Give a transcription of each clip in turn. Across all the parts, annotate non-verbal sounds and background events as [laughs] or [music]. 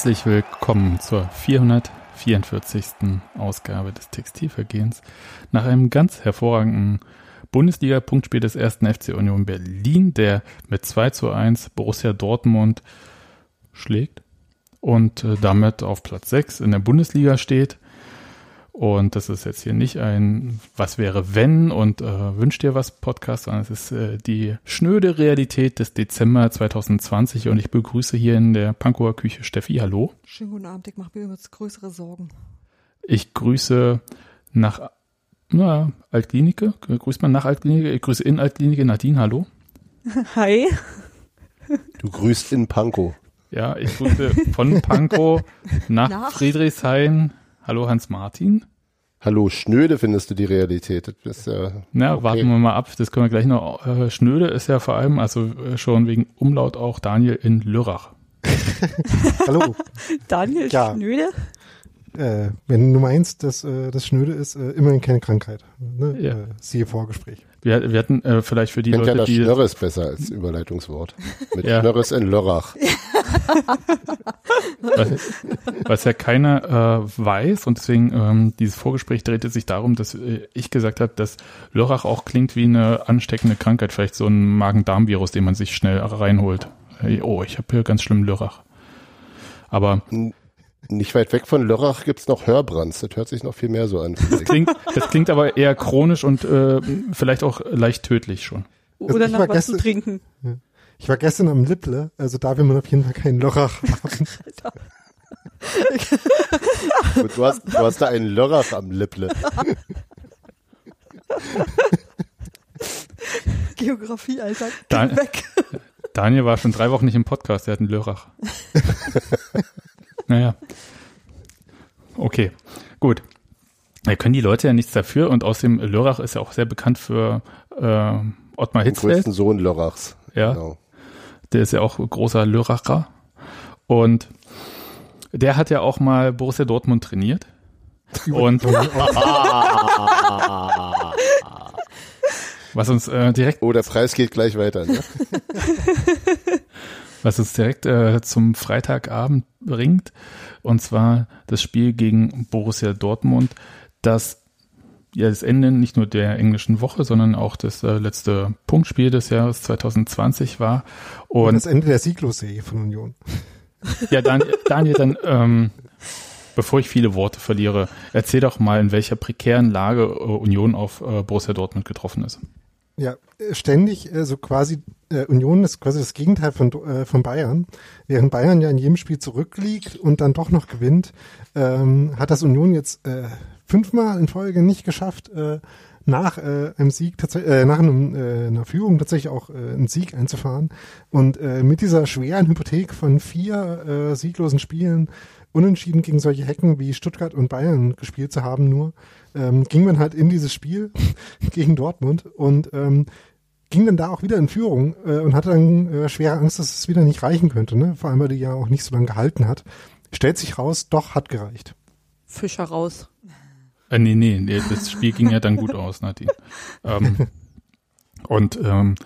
Herzlich willkommen zur 444. Ausgabe des Textilvergehens. Nach einem ganz hervorragenden Bundesliga-Punktspiel des ersten FC Union Berlin, der mit 2 zu 1 Borussia Dortmund schlägt und äh, damit auf Platz 6 in der Bundesliga steht. Und das ist jetzt hier nicht ein Was wäre wenn und äh, wünscht dir was Podcast, sondern es ist äh, die schnöde Realität des Dezember 2020 und ich begrüße hier in der Pankower Küche Steffi. Hallo. Schönen guten Abend, ich mache mir jetzt größere Sorgen. Ich grüße nach na, Altklinike. Grüßt man nach Altklinike? Ich grüße in Altklinike Nadine. Hallo. [laughs] Hi. Du grüßt in Pankow. Ja, ich grüße von Pankow [laughs] nach, Nach? Friedrichshain. Hallo Hans-Martin. Hallo, schnöde findest du die Realität. Das ist ja, Na, okay. warten wir mal ab. Das können wir gleich noch. Äh, Schnöde ist ja vor allem, also äh, schon wegen Umlaut auch Daniel in Lörrach. [laughs] Hallo. Daniel Ja. Schnöde. äh, wenn du meinst, dass äh, das Schnöde ist, äh, immerhin keine Krankheit. Ne? Ja. Äh, siehe Vorgespräch. Wir, wir hatten äh, vielleicht für die Ich finde ja Leute, das die Schnörres besser als Überleitungswort. Mit [laughs] Ja. Schnörres in Lörrach. was, was ja keiner äh, weiß und deswegen ähm, dieses Vorgespräch drehte sich darum, dass äh, ich gesagt habe, dass Lörrach auch klingt wie eine ansteckende Krankheit, vielleicht so ein Magen-Darm-Virus, den man sich schnell reinholt. Hey, oh, ich habe hier ganz schlimm Lörrach. Aber Nicht weit weg von Lörrach gibt's noch Hörbrands. Das hört sich noch viel mehr so an. das klingt, das klingt aber eher chronisch und äh, vielleicht auch leicht tödlich schon. Oder ich nach war was zu gestern- trinken. Ich war gestern am Lipple, also da will man auf jeden Fall keinen Lörrach [laughs] haben. Und du, hast, du hast da einen Lörrach am Lipple. [laughs] Geografie, Alter. Da- Geh weg. Daniel war schon drei Wochen nicht im Podcast, der hat einen Lörrach. [laughs] naja. Okay, gut. Da können die Leute ja nichts dafür und außerdem Lörrach ist ja auch sehr bekannt für äh, Ottmar Den Hitzfeld. größten Sohn Lörrachs. Ja, Genau. der ist ja auch großer Lörracher. Und der hat ja auch mal Borussia Dortmund trainiert. Und [laughs] was uns äh, direkt Oh, der Preis geht gleich weiter. Ne? [laughs] was uns direkt äh, zum Freitagabend bringt, und zwar das Spiel gegen Borussia Dortmund, das ja das Ende nicht nur der englischen Woche, sondern auch das äh, letzte Punktspiel des Jahres 2020 war. Und Und das Ende der Sieglosserie von Union. ja, Daniel, Daniel dann, ähm, bevor ich viele Worte verliere, erzähl doch mal, in welcher prekären Lage äh, Union auf äh, Borussia Dortmund getroffen ist. Ja, äh, ständig äh, so quasi äh, Union ist quasi das Gegenteil von äh, von Bayern. Während Bayern ja in jedem Spiel zurückliegt und dann doch noch gewinnt, ähm, hat das Union jetzt äh, fünfmal in Folge nicht geschafft, äh, nach äh, einem Sieg tatsächlich, äh, nach einem, äh, einer Führung tatsächlich auch äh, einen Sieg einzufahren. Und äh, mit dieser schweren Hypothek von vier äh, sieglosen Spielen unentschieden gegen solche Hecken wie Stuttgart und Bayern gespielt zu haben nur, ähm, ging man halt in dieses Spiel [laughs] gegen Dortmund und ähm, ging dann da auch wieder in Führung äh, und hatte dann äh, schwere Angst, dass es wieder nicht reichen könnte, ne? Vor allem, weil die ja auch nicht so lange gehalten hat. Stellt sich raus, doch hat gereicht. Fischer raus. Äh, nee, nee, nee, das Spiel ging ja dann gut aus, Nadine. Ähm, und ähm,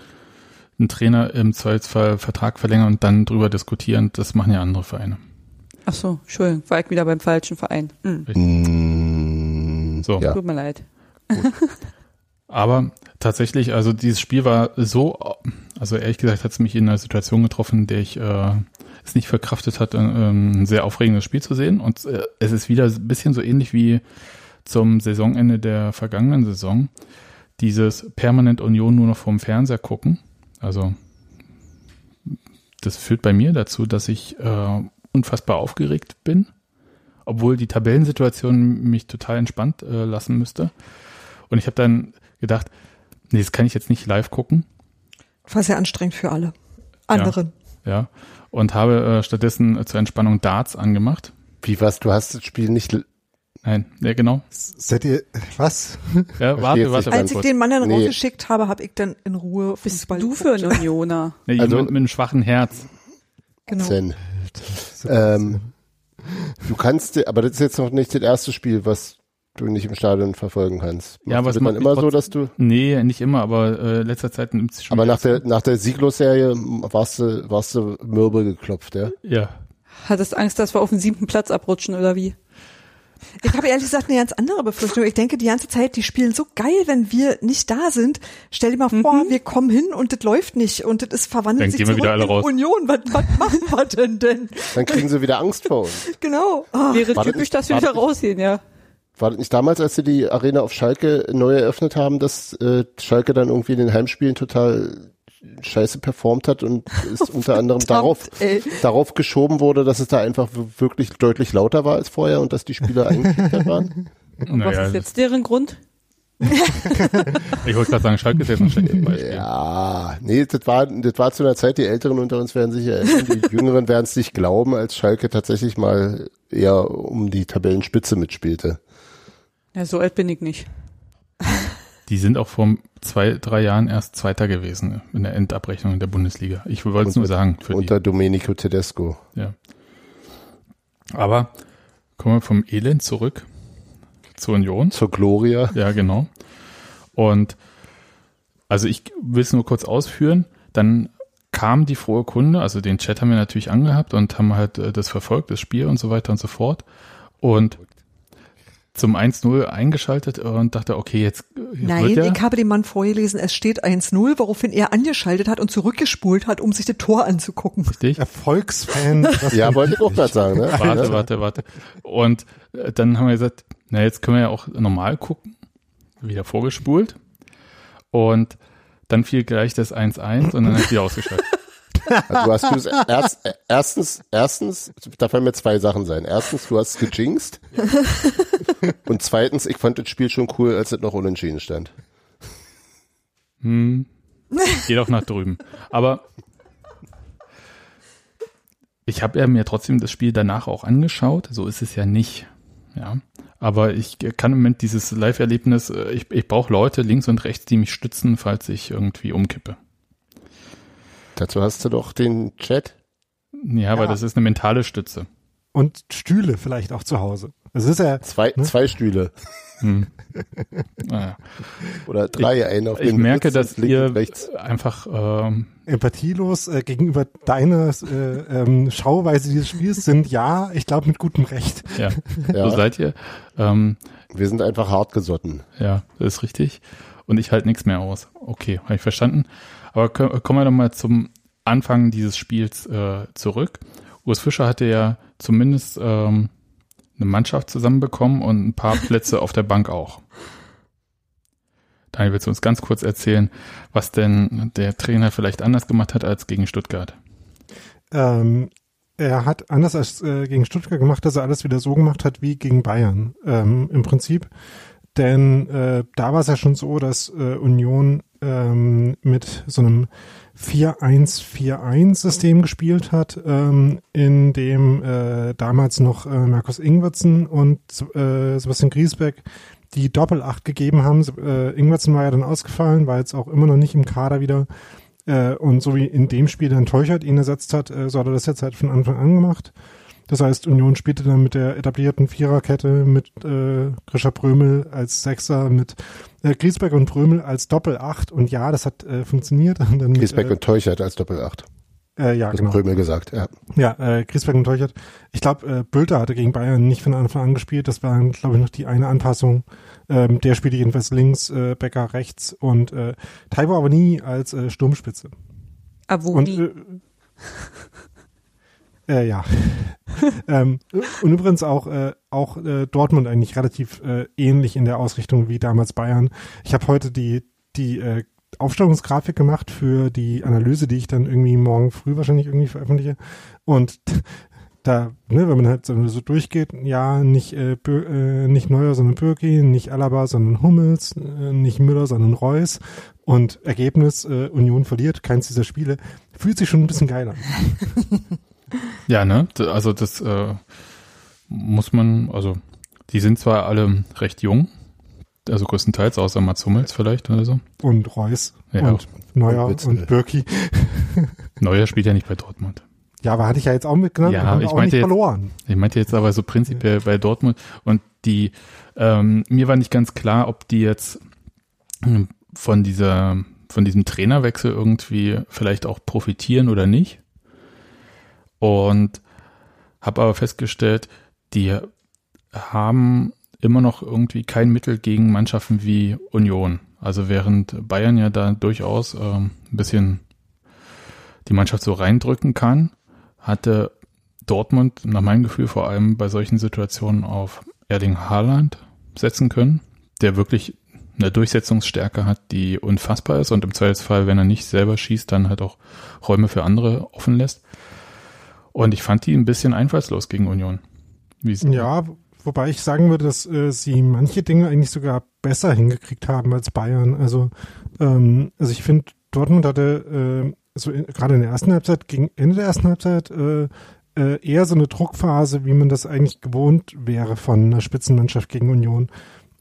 ein Trainer im Zweifelsfall Vertrag verlängern und dann drüber diskutieren, das machen ja andere Vereine. Ach so, Entschuldigung, war ich wieder beim falschen Verein. Hm. Mm, So. Ja. Tut mir leid. Aber tatsächlich, also dieses Spiel war so, also ehrlich gesagt hat es mich in einer Situation getroffen, in der ich äh, es nicht verkraftet hatte, ähm, ein sehr aufregendes Spiel zu sehen. Und äh, es ist wieder ein bisschen so ähnlich wie zum Saisonende der vergangenen Saison. Dieses permanent Union nur noch vorm Fernseher gucken. Also das führt bei mir dazu, dass ich äh, unfassbar aufgeregt bin, obwohl die Tabellensituation mich total entspannt äh, lassen müsste. Und ich habe dann gedacht, nee, das kann ich jetzt nicht live gucken, War sehr anstrengend für alle anderen. ja, und habe äh, stattdessen äh, zur Entspannung Darts angemacht. Wie was? Du hast das Spiel nicht. l- Nein, ja genau. Seid ihr, was? Ja, warte, warte, nicht Als ich warte. den Mann dann Nee. rausgeschickt habe, habe ich dann in Ruhe Bist Fußball du für geguckt. ein Unioner? Nee, Also- mit, mit einem schwachen Herz. Genau. Zen. Ähm, du kannst, aber das ist jetzt noch nicht das erste Spiel, was du nicht im Stadion verfolgen kannst. Ja, Machst was du das macht dann immer so, dass du, Nee, nicht immer, aber äh, letzter Zeit nimmt es schon. aber nach der, nach der Sieglos-Serie warst du, warst du mürbe geklopft, ja? Ja. Hattest Angst, dass wir auf den siebten Platz abrutschen oder wie? Ich habe ehrlich gesagt eine ganz andere Befürchtung. Ich denke die ganze Zeit, die spielen so geil, wenn wir nicht da sind. Stell dir mal vor, wir kommen hin und das läuft nicht und das ist verwandelt Dann sich gehen wir zurück wieder alle in raus. Union. Was, was machen wir denn denn? Dann kriegen sie wieder Angst vor uns. [laughs] Genau. Ah, Wäre War das typisch, nicht- dass wir wieder rausgehen, ja. War das nicht damals, als sie die Arena auf Schalke neu eröffnet haben, dass äh, Schalke dann irgendwie in den Heimspielen total scheiße performt hat und es [laughs] unter anderem darauf, ey. darauf geschoben wurde, dass es da einfach wirklich deutlich lauter war als vorher und dass die Spieler [laughs] eingeschüchtert waren? Und was Naja, ist jetzt deren Grund? [laughs] ich wollte gerade sagen, Schalke ist jetzt ein schlechtes Beispiel. Ja, nee, das war, das war zu einer Zeit, die Älteren unter uns werden sich erinnern, die Jüngeren werden es nicht glauben, als Schalke tatsächlich mal eher um die Tabellenspitze mitspielte. Ja, so alt bin ich nicht. Die sind auch vor zwei, drei Jahren erst Zweiter gewesen in der Endabrechnung in der Bundesliga. Ich wollte es nur sagen für die. Unter Domenico Tedesco. Ja. Aber kommen wir vom Elend zurück zur Union. Zur Gloria. Ja, genau. Und also ich will es nur kurz ausführen. Dann kam die frohe Kunde, also den Chat haben wir natürlich angehabt und haben halt äh, das verfolgt, das Spiel und so weiter und so fort. Und zum 1-0 eingeschaltet und dachte, okay, jetzt, jetzt Nein, wird ja, ich habe dem Mann vorgelesen, es steht 1-0, woraufhin er angeschaltet hat und zurückgespult hat, um sich das Tor anzugucken. richtig. Erfolgsfan. [laughs] Ja, wollte ich auch nicht. gerade sagen, ne? Warte, warte, warte. Und äh, dann haben wir gesagt, na, jetzt können wir ja auch normal gucken. Wieder vorgespult. Und dann fiel gleich das 1-1 und dann ist wieder ausgeschaltet. [laughs] Also du hast du es erst, erstens, erstens, da fallen mir zwei Sachen sein. Erstens, du hast gejinxt. [laughs] Und zweitens, ich fand das Spiel schon cool, als es noch unentschieden stand. Hm. Geh doch nach drüben. Aber ich habe ja mir trotzdem das Spiel danach auch angeschaut. So ist es ja nicht. Ja. Aber ich kann im Moment dieses Live-Erlebnis, äh, ich, ich brauche Leute links und rechts, die mich stützen, falls ich irgendwie umkippe. Dazu hast du doch den Chat. Ja, aber Ja. das ist eine mentale Stütze. Und Stühle vielleicht auch zu Hause. Es ist ja, Zwei, Ne? zwei Stühle. Hm. [laughs] Naja. Oder drei, einen auf Ich den merke, dass links ihr rechts. einfach ähm, empathielos äh, gegenüber deiner äh, ähm, Schauweise dieses Spiels sind, ja, ich glaube mit gutem Recht. ja, [laughs] Ja. so seid ihr. Ähm, Wir sind einfach hart gesotten. Ja, das ist richtig. Und ich halte nichts mehr aus. Okay, habe ich verstanden. Aber kommen wir doch mal zum Anfang dieses Spiels äh, zurück. Urs Fischer hatte ja zumindest ähm, eine Mannschaft zusammenbekommen und ein paar Plätze auf der Bank auch. Daniel, willst du uns ganz kurz erzählen, was denn der Trainer vielleicht anders gemacht hat als gegen Stuttgart? Ähm, er hat anders als äh, gegen Stuttgart gemacht, dass er alles wieder so gemacht hat wie gegen Bayern ähm, im Prinzip. Denn äh, da war es ja schon so, dass äh, Union ähm, mit so einem 4-1-4-1-System gespielt hat, ähm, in dem äh, damals noch äh, Markus Ingwertsen und äh, Sebastian Griesbeck die Doppel-Acht gegeben haben. Äh, Ingwertsen war ja dann ausgefallen, war jetzt auch immer noch nicht im Kader wieder. Äh, und so wie in dem Spiel dann Teuchert ihn ersetzt hat, äh, so hat er das jetzt halt von Anfang an gemacht. Das heißt, Union spielte dann mit der etablierten Viererkette mit äh, Grisha Brömel als Sechser, mit äh, Griesbeck und Brömel als Doppel-Acht. Und ja, das hat äh, funktioniert. [laughs] Und dann mit, Griesbeck äh, und Teuchert als Doppelacht. äh, ja, Das genau. hat Krömel gesagt, ja. Ja, äh, Griesbeck und Teuchert. Ich glaube, äh, Bülter hatte gegen Bayern nicht von Anfang an gespielt. Das war, glaube ich, noch die eine Anpassung. Ähm, der spielte jedenfalls links, äh, Becker rechts und äh, Taiwo aber nie als äh, Sturmspitze. Aber wo Und äh, [laughs] äh, ja. [laughs] ähm, und übrigens auch äh, auch äh, Dortmund eigentlich relativ äh, ähnlich in der Ausrichtung wie damals Bayern. Ich habe heute die die äh, Aufstellungsgrafik gemacht für die Analyse, die ich dann irgendwie morgen früh wahrscheinlich irgendwie veröffentliche. Und [laughs] da, ne, wenn man halt so, so durchgeht, ja, nicht äh, äh, nicht Neuer, sondern Birki, nicht Alaba, sondern Hummels, äh, nicht Müller, sondern Reus. Und Ergebnis, äh, Union verliert keins dieser Spiele. Fühlt sich schon ein bisschen geil an. [laughs] Ja, ne? Also das äh, muss man, also die sind zwar alle recht jung, also größtenteils, außer Mats Hummels vielleicht oder so. Und Reus Ja, und Neuer Und und. Birki. [laughs] Neuer spielt ja nicht bei Dortmund. Ja, aber hatte ich ja jetzt auch mitgenommen Ja, ich auch meinte nicht jetzt- verloren. Ich meinte jetzt aber so prinzipiell bei Dortmund und die, ähm, mir war nicht ganz klar, ob die jetzt ähm, von dieser, von diesem Trainerwechsel irgendwie vielleicht auch profitieren oder nicht. Und habe aber festgestellt, die haben immer noch irgendwie kein Mittel gegen Mannschaften wie Union. Also während Bayern ja da durchaus ähm, ein bisschen die Mannschaft so reindrücken kann, hatte Dortmund nach meinem Gefühl vor allem bei solchen Situationen auf Erling Haaland setzen können, der wirklich eine Durchsetzungsstärke hat, die unfassbar ist und im Zweifelsfall, wenn er nicht selber schießt, dann halt auch Räume für andere offen lässt. Und ich fand die ein bisschen einfallslos gegen Union. Ja, wobei ich sagen würde, dass äh, sie manche Dinge eigentlich sogar besser hingekriegt haben als Bayern. Also, ähm, also ich finde, Dortmund hatte äh, so gerade in der ersten Halbzeit, gegen Ende der ersten Halbzeit, äh, äh, eher so eine Druckphase, wie man das eigentlich gewohnt wäre von einer Spitzenmannschaft gegen Union.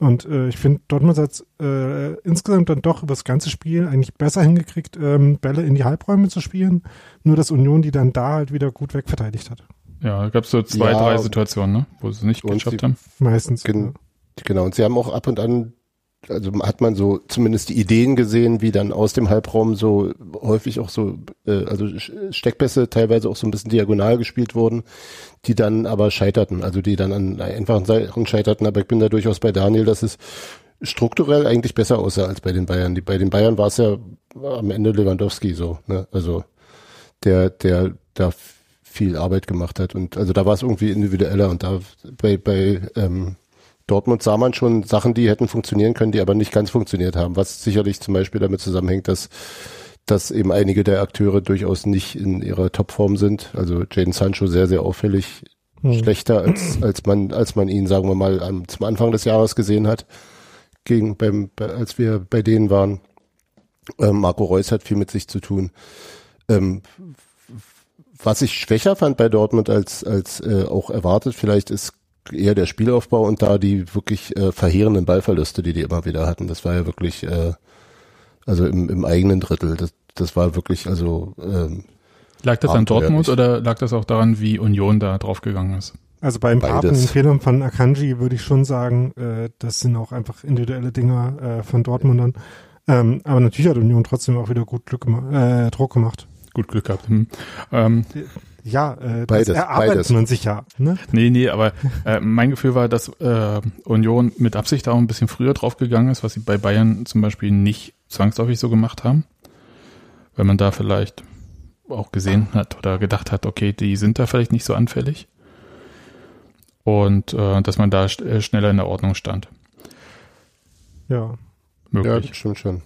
Und äh, ich finde, Dortmund hat äh, insgesamt dann doch über das ganze Spiel eigentlich besser hingekriegt, ähm, Bälle in die Halbräume zu spielen. Nur dass Union die dann da halt wieder gut wegverteidigt hat. Ja, gab es so zwei, ja, drei Situationen, ne, wo sie es nicht geschafft haben. Meistens. Gen ja. Genau, und sie haben auch ab und an also hat man so zumindest die Ideen gesehen, wie dann aus dem Halbraum so häufig auch so, äh, also Steckpässe teilweise auch so ein bisschen diagonal gespielt wurden, die dann aber scheiterten, also die dann an einfachen Sachen scheiterten, aber ich bin da durchaus bei Daniel, dass es strukturell eigentlich besser aussah als bei den Bayern. Die, bei den Bayern war es ja am Ende Lewandowski so, ne? also der, der da viel Arbeit gemacht hat und also da war es irgendwie individueller und da bei, bei ähm, Dortmund sah man schon Sachen, die hätten funktionieren können, die aber nicht ganz funktioniert haben, was sicherlich zum Beispiel damit zusammenhängt, dass dass eben einige der Akteure durchaus nicht in ihrer Topform sind. Also Jaden Sancho sehr, sehr auffällig hm. schlechter, als, als man, als man ihn, sagen wir mal, am, zum Anfang des Jahres gesehen hat, gegen beim, bei, als wir bei denen waren. Ähm, Marco Reus hat viel mit sich zu tun. Ähm, was ich schwächer fand bei Dortmund als, als äh, auch erwartet, vielleicht ist eher der Spielaufbau und da die wirklich äh, verheerenden Ballverluste, die die immer wieder hatten. Das war ja wirklich, äh, also im, im eigenen Drittel. Das, das war wirklich, also ähm, Lag das an Dortmund oder lag das auch daran, wie Union da draufgegangen ist? Also bei ein paar Fehlern von Akanji würde ich schon sagen, äh, das sind auch einfach individuelle Dinger äh, von Dortmundern. Ähm, aber natürlich hat Union trotzdem auch wieder gut Glück gemacht, äh, Druck gemacht. Gut Glück gehabt. Hm. Ähm, ja, äh, beides, das erarbeitet beides. man sich ja. Ne? Nee, nee, aber äh, mein Gefühl war, dass äh, Union mit Absicht auch ein bisschen früher draufgegangen ist, was sie bei Bayern zum Beispiel nicht zwangsläufig so gemacht haben. Weil man da vielleicht auch gesehen hat oder gedacht hat, okay, die sind da vielleicht nicht so anfällig. Und äh, dass man da sch äh, schneller in der Ordnung stand. Ja. Möglich. Ja, stimmt schon.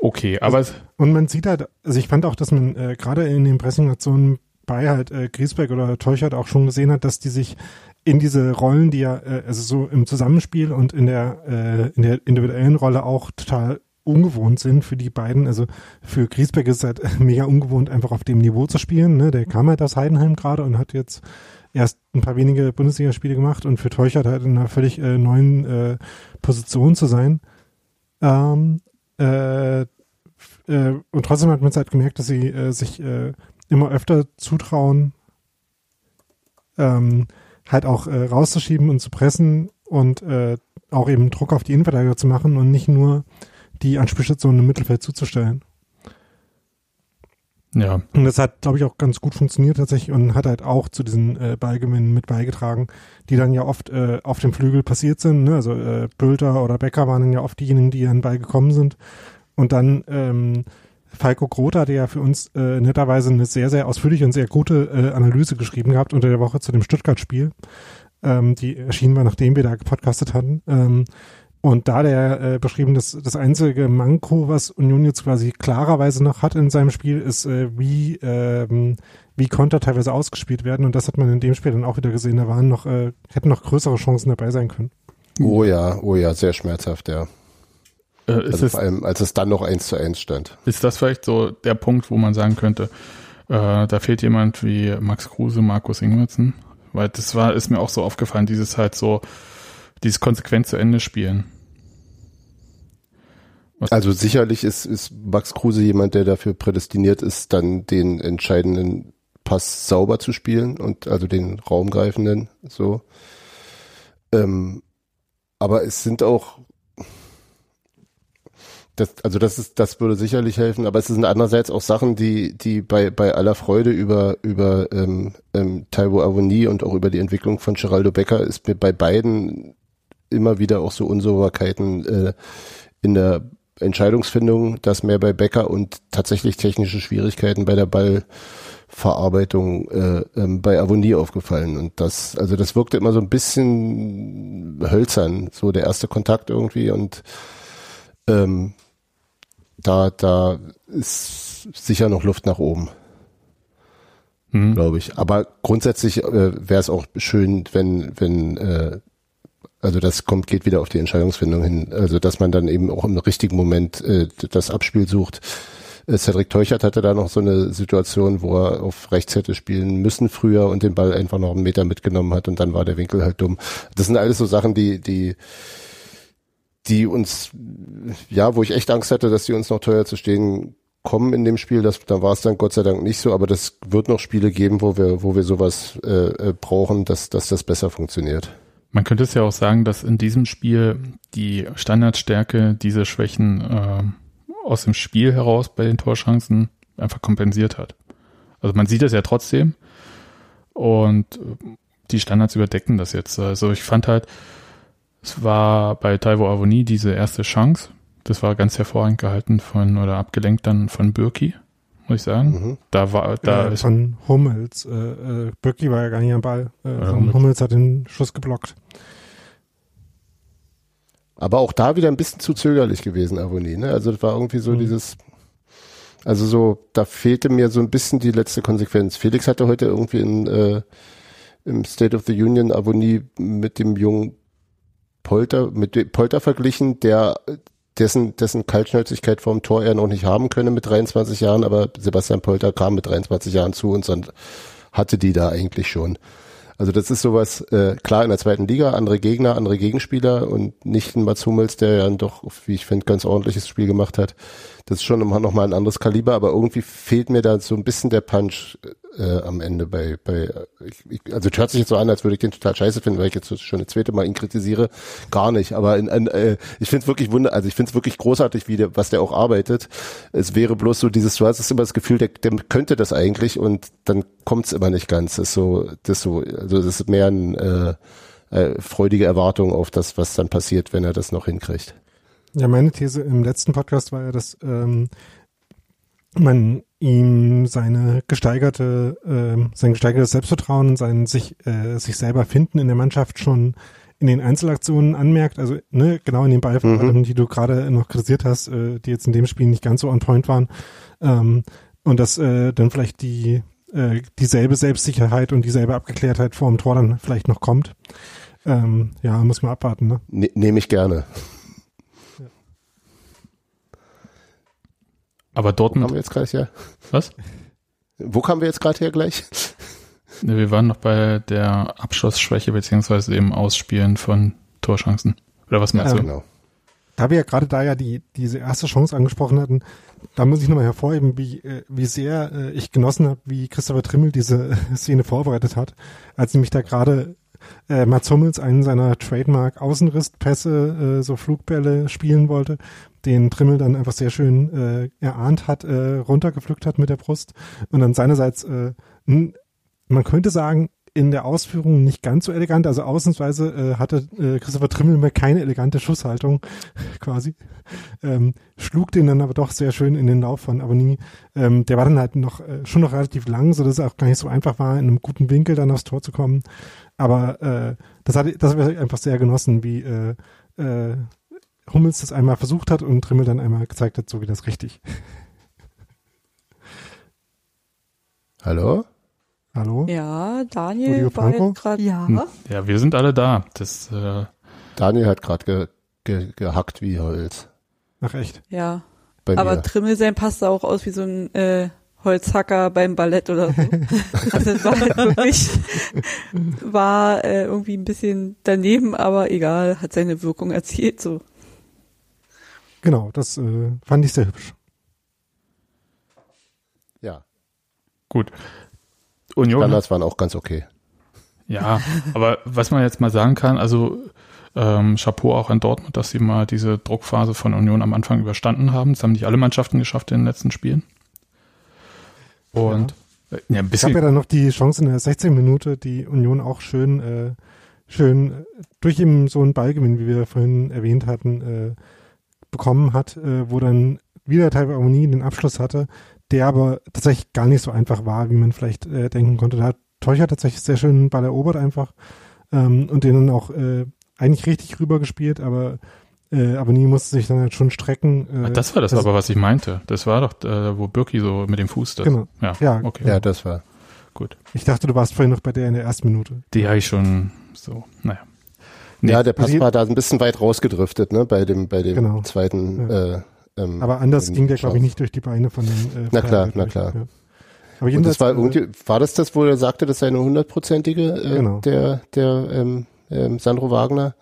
Okay, aber also, und man sieht halt, also ich fand auch, dass man äh, gerade in den Pressing-Aktionen bei halt äh, Griesbeck oder Teuchert auch schon gesehen hat, dass die sich in diese Rollen, die ja, äh, also so im Zusammenspiel und in der äh, in der individuellen Rolle auch total ungewohnt sind für die beiden. Also für Griesbeck ist es halt [laughs] mega ungewohnt, einfach auf dem Niveau zu spielen. Ne? Der kam halt aus Heidenheim gerade und hat jetzt erst ein paar wenige Bundesligaspiele gemacht und für Teuchert halt in einer völlig äh, neuen äh, Position zu sein. Ähm, äh, äh, und trotzdem hat man halt gemerkt, dass sie äh, sich äh, immer öfter zutrauen, ähm, halt auch äh, rauszuschieben und zu pressen und äh, auch eben Druck auf die Innenverteidiger zu machen und nicht nur die Anspielstationen im Mittelfeld zuzustellen. Ja. Und das hat, glaube ich, auch ganz gut funktioniert tatsächlich und hat halt auch zu diesen äh, Ballgewinnen mit beigetragen, die dann ja oft äh, auf dem Flügel passiert sind. Ne? Also äh, Bülter oder Becker waren dann ja oft diejenigen, die an den Ball gekommen sind. Und dann ähm, Falco Groth hatte ja für uns äh, netterweise eine sehr, sehr ausführliche und sehr gute äh, Analyse geschrieben gehabt unter der Woche zu dem Stuttgart-Spiel. Ähm, die erschienen war, nachdem wir da gepodcastet hatten. Ähm, und da der äh, beschrieben, dass das einzige Manko, was Union jetzt quasi klarerweise noch hat in seinem Spiel, ist, äh, wie, ähm, wie Konter teilweise ausgespielt werden. Und das hat man in dem Spiel dann auch wieder gesehen. Da waren noch, äh, hätten noch größere Chancen dabei sein können. Oh ja, oh ja, sehr schmerzhaft, ja. Äh, also es, vor allem, als es dann noch eins zu eins stand. Ist das vielleicht so der Punkt, wo man sagen könnte, äh, da fehlt jemand wie Max Kruse, Markus Ingwertsen? Weil das war, ist mir auch so aufgefallen, dieses halt so, dieses konsequent zu Ende spielen. Was also sicherlich ist, ist Max Kruse jemand, der dafür prädestiniert ist, dann den entscheidenden Pass sauber zu spielen und also den raumgreifenden so. Ähm, aber es sind auch das, also das ist, das würde sicherlich helfen, aber es sind andererseits auch Sachen, die, die bei, bei aller Freude über, über ähm, ähm, Taiwo Avoni und auch über die Entwicklung von Geraldo Becker ist mir bei beiden immer wieder auch so Unsauberkeiten äh, in der Entscheidungsfindung, das mehr bei Becker und tatsächlich technische Schwierigkeiten bei der Ballverarbeitung äh, ähm, bei Avonie aufgefallen. Und das, also das wirkte immer so ein bisschen hölzern, so der erste Kontakt irgendwie und ähm, da, da ist sicher noch Luft nach oben, Mhm. glaube ich. Aber grundsätzlich äh, wäre es auch schön, wenn, wenn äh, also das kommt, geht wieder auf die Entscheidungsfindung hin. Also dass man dann eben auch im richtigen Moment äh, das Abspiel sucht. Äh, Cedric Teuchert hatte da noch so eine Situation, wo er auf rechts hätte spielen müssen früher und den Ball einfach noch einen Meter mitgenommen hat und dann war der Winkel halt dumm. Das sind alles so Sachen, die, die, die uns, ja, wo ich echt Angst hatte, dass die uns noch teuer zu stehen kommen in dem Spiel. Das, da war es dann Gott sei Dank nicht so, aber das wird noch Spiele geben, wo wir, wo wir sowas äh, äh, brauchen, dass, dass das besser funktioniert. Man könnte es ja auch sagen, dass in diesem Spiel die Standardstärke diese Schwächen äh, aus dem Spiel heraus bei den Torchancen einfach kompensiert hat. Also man sieht es ja trotzdem und äh, die Standards überdecken das jetzt. Also ich fand halt, es war bei Taiwo Avoni diese erste Chance. Das war ganz hervorragend gehalten von oder abgelenkt dann von Birki, muss ich sagen. Mhm. Da war da äh, ist von Hummels. Äh, äh, war ja gar nicht am Ball. Äh, Hummels. Hummels hat den Schuss geblockt. Aber auch da wieder ein bisschen zu zögerlich gewesen, Avonie. Ne? Also das war irgendwie so Mhm. dieses, also so, da fehlte mir so ein bisschen die letzte Konsequenz. Felix hatte heute irgendwie in, äh, im State of the Union Avonie mit dem jungen Polter, mit Polter verglichen, der dessen, dessen Kaltschnäuzigkeit vorm Tor er noch nicht haben könne mit 23 Jahren, aber Sebastian Polter kam mit 23 Jahren zu uns und hatte die da eigentlich schon. Also das ist sowas, äh, klar in der zweiten Liga, andere Gegner, andere Gegenspieler und nicht ein Mats Hummels, der ja doch, wie ich finde, ganz ordentliches Spiel gemacht hat. Das ist schon noch mal ein anderes Kaliber, aber irgendwie fehlt mir da so ein bisschen der Punch äh, am Ende bei, bei ich, ich, also es hört sich jetzt so an, als würde ich den total scheiße finden, weil ich jetzt schon das zweite Mal ihn kritisiere. Gar nicht, aber in, in, äh, ich finde es wirklich wunder, also ich finde es wirklich großartig, wie der, was der auch arbeitet. Es wäre bloß so dieses, du hast immer das Gefühl, der, der könnte das eigentlich und dann kommt es immer nicht ganz. Das ist so, das ist so, also das ist mehr ein äh, äh, freudige Erwartung auf das, was dann passiert, wenn er das noch hinkriegt. Ja, meine These im letzten Podcast war ja, dass ähm, man ihm seine gesteigerte, ähm, sein gesteigertes Selbstvertrauen und sein sich, äh, sich selber finden in der Mannschaft schon in den Einzelaktionen anmerkt, also ne, genau in den Ballverarbeitungen, die du gerade noch kritisiert hast, äh, die jetzt in dem Spiel nicht ganz so on point waren, ähm, und dass äh, dann vielleicht die äh, dieselbe Selbstsicherheit und dieselbe Abgeklärtheit vor dem Tor dann vielleicht noch kommt. Ähm, ja, muss man abwarten, ne? Ne, Nehme ich gerne. Aber Wo Dortmund, kamen wir jetzt gleich her? was? Wo kamen wir jetzt gerade her gleich? Ne, Wir waren noch bei der Abschlussschwäche beziehungsweise dem Ausspielen von Torchancen. Oder was meinst Ja. du? Genau. Da wir ja gerade da ja die, diese erste Chance angesprochen hatten, da muss ich nochmal hervorheben, wie, äh, wie sehr äh, ich genossen habe, wie Christopher Trimmel diese [laughs] Szene vorbereitet hat, als nämlich da gerade äh, Mats Hummels einen seiner Trademark-Außenrisspässe, äh, so Flugbälle spielen wollte, den Trimmel dann einfach sehr schön äh, erahnt hat, äh, runtergepflückt hat mit der Brust und dann seinerseits, äh, man könnte sagen, in der Ausführung nicht ganz so elegant, also ausnahmsweise äh, hatte äh, Christopher Trimmel mehr keine elegante Schusshaltung [laughs] quasi, ähm, schlug den dann aber doch sehr schön in den Lauf von Abonnie. Ähm, der war dann halt noch äh, schon noch relativ lang, so dass es auch gar nicht so einfach war, in einem guten Winkel dann aufs Tor zu kommen. Aber äh, das hatte das habe ich einfach sehr genossen, wie äh, äh, Hummels das einmal versucht hat und Trimmel dann einmal gezeigt hat, so geht das richtig. [laughs] Hallo? Hallo? Ja, Daniel war gerade. Ja. Hm. Ja, wir sind alle da. Das, äh, Daniel hat gerade ge, ge, gehackt wie Holz. Ach echt. Ja. Bei Aber mir. Trimmel sein passt auch aus wie so ein äh, Holzhacker beim Ballett oder so. [laughs] also es war halt wirklich, war äh, irgendwie ein bisschen daneben, aber egal, hat seine Wirkung erzielt so. Genau, das äh, fand ich sehr hübsch. Ja. gut. Union. Standards waren auch ganz okay. Ja, aber was man jetzt mal sagen kann, also ähm, Chapeau auch an Dortmund, dass sie mal diese Druckphase von Union am Anfang überstanden haben. Das haben nicht alle Mannschaften geschafft in den letzten Spielen. Und ja, ja ein Ich bisschen. habe ja dann noch die Chance in der 16 Minute, die Union auch schön, äh, schön äh, durch eben so einen Ballgewinn, wie wir vorhin erwähnt hatten, äh, bekommen hat, äh, wo dann wieder Taiwo Amoni den Abschluss hatte, der aber tatsächlich gar nicht so einfach war, wie man vielleicht äh, denken konnte. Da hat Teucher tatsächlich sehr schön Ball erobert einfach ähm, und den dann auch äh, eigentlich richtig rüber gespielt, aber äh, aber nie musste sich dann halt schon strecken. Äh, das war das, aber, was ich meinte. Das war doch, äh, wo Birki so mit dem Fuß das. Genau. Ja, Ja, okay. Ja, das war. Gut. Ich dachte, du warst vorhin noch bei der in der ersten Minute. Die habe ich schon so, naja. Nee. Ja, der Pass war da ein bisschen weit rausgedriftet, ne, bei dem, bei dem Genau. zweiten. Äh, ähm, Aber anders ging der, glaube ich, nicht durch die Beine von den äh, Na klar, na klar. Ja. Aber Und jedenfalls, das war äh, irgendwie, war das das, wo er sagte, das sei eine hundertprozentige, äh, Genau. der, der ähm, ähm, Sandro Wagner?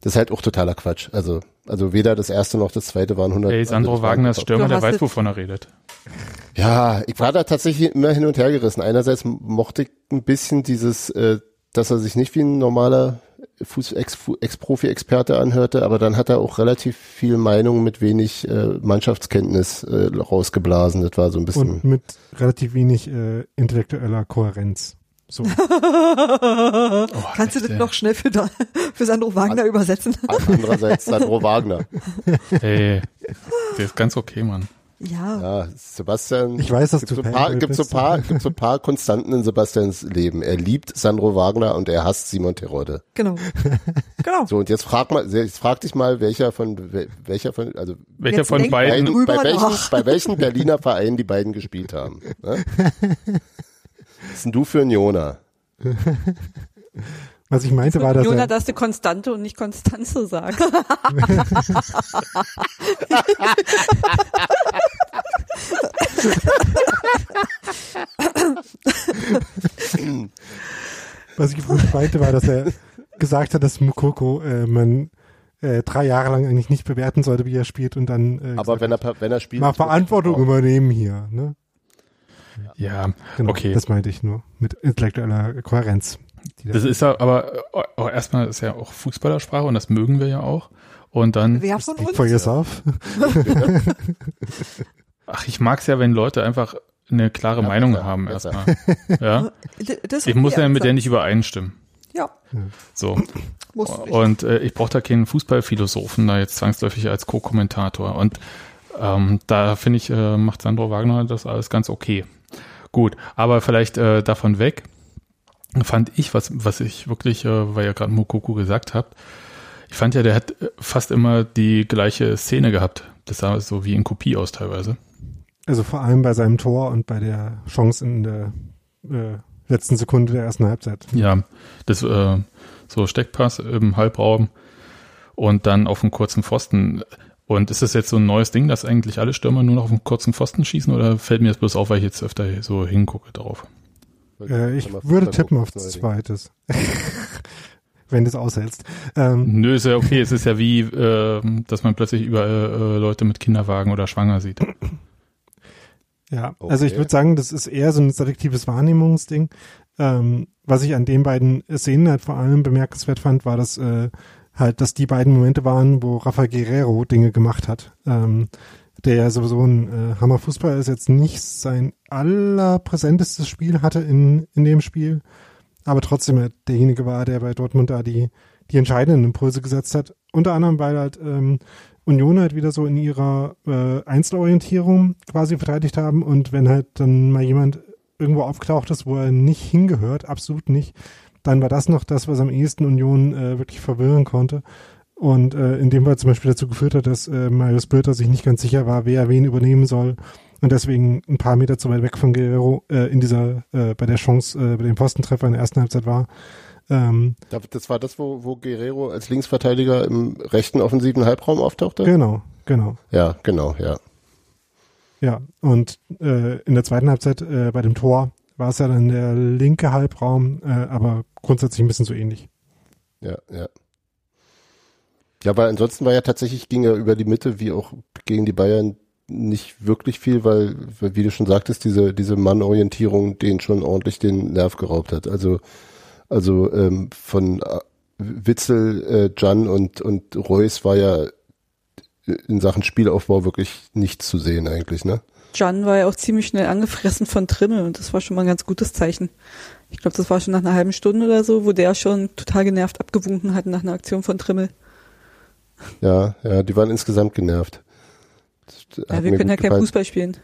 Das ist halt auch totaler Quatsch. Also, also weder das erste noch das zweite waren 100. Ey, Sandro Wagner ist Stürmer, der weiß, wovon er redet. Ja, ich war da tatsächlich immer hin und her gerissen. Einerseits mochte ich ein bisschen dieses, äh, dass er sich nicht wie ein normaler Fuß- Ex- Ex-Profi-Experte anhörte, aber dann hat er auch relativ viel Meinung mit wenig äh, Mannschaftskenntnis äh, rausgeblasen. Das war so ein bisschen. und mit relativ wenig äh, intellektueller Kohärenz. So. [laughs] Oh, Kannst du echt, das ey. noch schnell für, da, für Sandro Wagner übersetzen? Andererseits Sandro Wagner. [laughs] Ey, der ist ganz okay, Mann. Ja. Ja, Sebastian. Ich weiß, dass gibt du so paar, gibt so paar, gibt so ein paar Konstanten in Sebastians Leben. Er liebt Sandro Wagner und er hasst Simon Terodde. Genau. [laughs] Genau. So und jetzt frag mal, jetzt frag dich mal, welcher von wel- welcher von also Welcher Jetzt von beiden? bei drüber welchen bei welchen Berliner Vereinen die beiden gespielt haben. Ne? [laughs] Was bist denn du für ein Jona? [laughs] Was ich meinte, war, dass Jona, er, dass du Konstante und nicht Konstanze sagst. was ich meinte, war, dass er gesagt hat, dass Mukoko äh, man äh, drei Jahre lang eigentlich nicht bewerten sollte, wie er spielt und dann äh, Aber gesagt wenn er wenn er spielt, mal Verantwortung übernehmen hier. Ne? Ja, Genau, okay. das meinte ich nur mit intellektueller Kohärenz. Die Das ist ja, aber äh, auch erstmal ist ja auch Fußballersprache und das mögen wir ja auch. Und dann, Wer von uns? for yourself. [laughs] ach, ich mag's ja, wenn Leute einfach eine klare Ja, Meinung besser, haben besser. erstmal. [laughs] Ja, Das ich muss ja mit der nicht übereinstimmen. Ja, So. nicht. Und äh, ich brauche da keinen Fußballphilosophen da jetzt zwangsläufig als Co-Kommentator. Und ähm, da finde ich, äh, macht Sandro Wagner das alles ganz okay. Gut, aber vielleicht äh, davon weg fand ich, was, was ich wirklich, äh, weil ihr gerade Mokoku gesagt habt, ich fand ja, der hat äh, fast immer die gleiche Szene gehabt. Das sah so wie in Kopie aus teilweise. Also vor allem bei seinem Tor und bei der Chance in der äh, letzten Sekunde der ersten Halbzeit. Ja, das äh, so Steckpass im Halbraum und dann auf einen kurzen Pfosten. Und ist das jetzt so ein neues Ding, dass eigentlich alle Stürmer nur noch auf einen kurzen Pfosten schießen oder fällt mir das bloß auf, weil ich jetzt öfter so hingucke drauf? Äh, ich würde tippen auf das zweites. [laughs] Wenn du es aushältst. Ähm, Nö, ist ja okay. es ist ja wie, äh, dass man plötzlich überall äh, Leute mit Kinderwagen oder schwanger sieht. ja, Okay. also ich würde sagen, das ist eher so ein selektives Wahrnehmungsding. Ähm, was ich an den beiden Szenen halt vor allem bemerkenswert fand, war, dass äh, halt, dass die beiden Momente waren, wo Rafa Guerrero Dinge gemacht hat. Ähm, der ja sowieso ein äh, Hammerfußballer ist, jetzt nicht sein allerpräsentestes Spiel hatte in, in dem Spiel, aber trotzdem derjenige war, der bei Dortmund da die, die entscheidenden Impulse gesetzt hat. Unter anderem, weil halt ähm, Union halt wieder so in ihrer äh, Einzelorientierung quasi verteidigt haben und wenn halt dann mal jemand irgendwo aufgetaucht ist, wo er nicht hingehört, absolut nicht, dann war das noch das, was am ehesten Union äh, wirklich verwirren konnte. Und äh, in dem Fall zum Beispiel dazu geführt hat, dass äh, Marius Bülter sich nicht ganz sicher war, wer wen übernehmen soll und deswegen ein paar Meter zu weit weg von Guerrero äh, in dieser, äh, bei der Chance, äh, bei dem Postentreffer in der ersten Halbzeit war. Ähm, Das war das, wo, wo Guerrero als Linksverteidiger im rechten offensiven Halbraum auftauchte? genau, genau. Ja, genau, ja. Ja, und äh, in der zweiten Halbzeit äh, bei dem Tor war es ja dann der linke Halbraum, äh, aber grundsätzlich ein bisschen so ähnlich. Ja, ja. Ja, aber ansonsten war ja tatsächlich, ging ja über die Mitte, wie auch gegen die Bayern, nicht wirklich viel, weil, weil wie du schon sagtest, diese, diese Mannorientierung denen schon ordentlich den Nerv geraubt hat. Also, also ähm, von Witzel, äh, Jan und, und Reus war ja in Sachen Spielaufbau wirklich nichts zu sehen eigentlich, ne? Jan war ja auch ziemlich schnell angefressen von Trimmel und das war schon mal ein ganz gutes Zeichen. Ich glaube, das war schon nach einer halben Stunde oder so, wo der schon total genervt abgewunken hat nach einer Aktion von Trimmel. Ja, ja, die waren insgesamt genervt. Das ja, wir können ja kein Fußball spielen.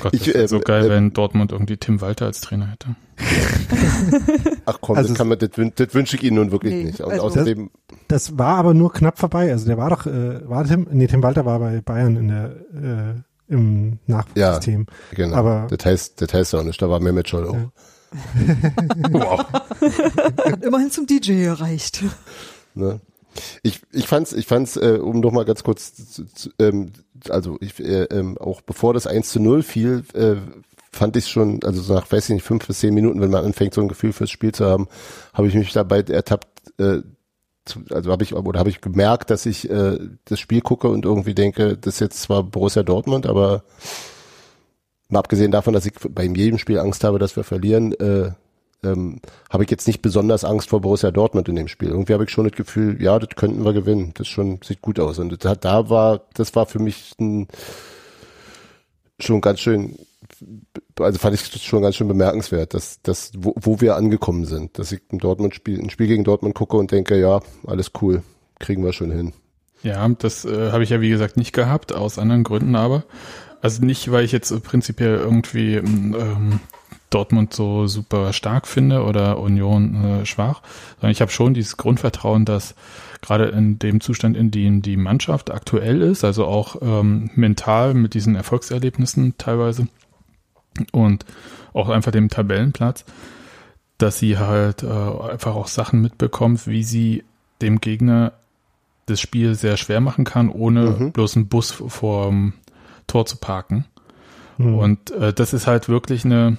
Gott, ich, äh, so geil, äh, wenn Dortmund irgendwie Tim Walter als Trainer hätte. [laughs] Ach komm, also das, kann man, das, das wünsche ich Ihnen nun wirklich nee, nicht. Und also außerdem, das, das, war aber nur knapp vorbei. Also der war doch, äh, war Tim, nee, Tim Walter war bei Bayern in der, äh, im Nachwuchssystem. Ja, genau. Aber, das heißt, das heißt auch nicht, da war Mehmet Scholl auch. Ja. [laughs] wow. [laughs] Hat immerhin zum DJ gereicht. Ne? Ich, ich fand's, ich fand's, äh, um noch mal ganz kurz, zu, zu, ähm, also ich, äh, ähm, auch bevor das 1 zu 0 fiel, äh, fand ich schon, also so nach, weiß ich nicht, fünf bis zehn Minuten, wenn man anfängt, so ein Gefühl fürs Spiel zu haben, habe ich mich dabei ertappt, äh, zu, also habe ich, oder habe ich gemerkt, dass ich äh, das Spiel gucke und irgendwie denke, das ist jetzt zwar Borussia Dortmund, aber mal abgesehen davon, dass ich bei jedem Spiel Angst habe, dass wir verlieren, äh, ähm, habe ich jetzt nicht besonders Angst vor Borussia Dortmund in dem Spiel. Irgendwie habe ich schon das Gefühl, ja, das könnten wir gewinnen. Das schon sieht gut aus. Und das, da war, das war für mich ein, schon ganz schön, also fand ich schon ganz schön bemerkenswert, dass, dass wo, wo wir angekommen sind, dass ich ein Dortmund Spiel, ein Spiel gegen Dortmund gucke und denke, ja, alles cool, kriegen wir schon hin. Ja, das äh, habe ich ja wie gesagt nicht gehabt, aus anderen Gründen aber. Also nicht, weil ich jetzt prinzipiell irgendwie ähm, Dortmund so super stark finde oder Union äh, schwach, sondern ich habe schon dieses Grundvertrauen, dass gerade in dem Zustand, in dem die Mannschaft aktuell ist, also auch ähm, mental mit diesen Erfolgserlebnissen teilweise und auch einfach dem Tabellenplatz, dass sie halt äh, einfach auch Sachen mitbekommt, wie sie dem Gegner das Spiel sehr schwer machen kann, ohne mhm. bloß einen Bus vorm Tor zu parken. Mhm. Und äh, das ist halt wirklich eine,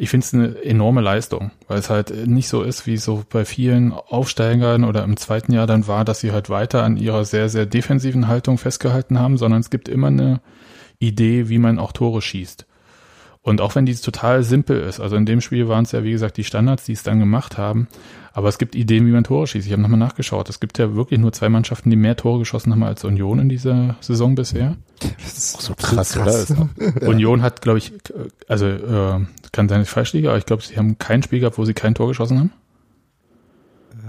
ich finde es eine enorme Leistung, weil es halt nicht so ist, wie so bei vielen Aufsteigern oder im zweiten Jahr dann war, dass sie halt weiter an ihrer sehr, sehr defensiven Haltung festgehalten haben, sondern es gibt immer eine Idee, wie man auch Tore schießt. Und auch wenn die total simpel ist, also in dem Spiel waren es ja, wie gesagt, die Standards, die es dann gemacht haben, aber es gibt Ideen, wie man Tore schießt. Ich habe nochmal nachgeschaut. Es gibt ja wirklich nur zwei Mannschaften, die mehr Tore geschossen haben als Union in dieser Saison bisher. Das ist auch so krass, oder? Union hat, glaube ich, also äh, kann sein, dass ich falsch liege, aber ich glaube, sie haben kein Spiel gehabt, wo sie kein Tor geschossen haben.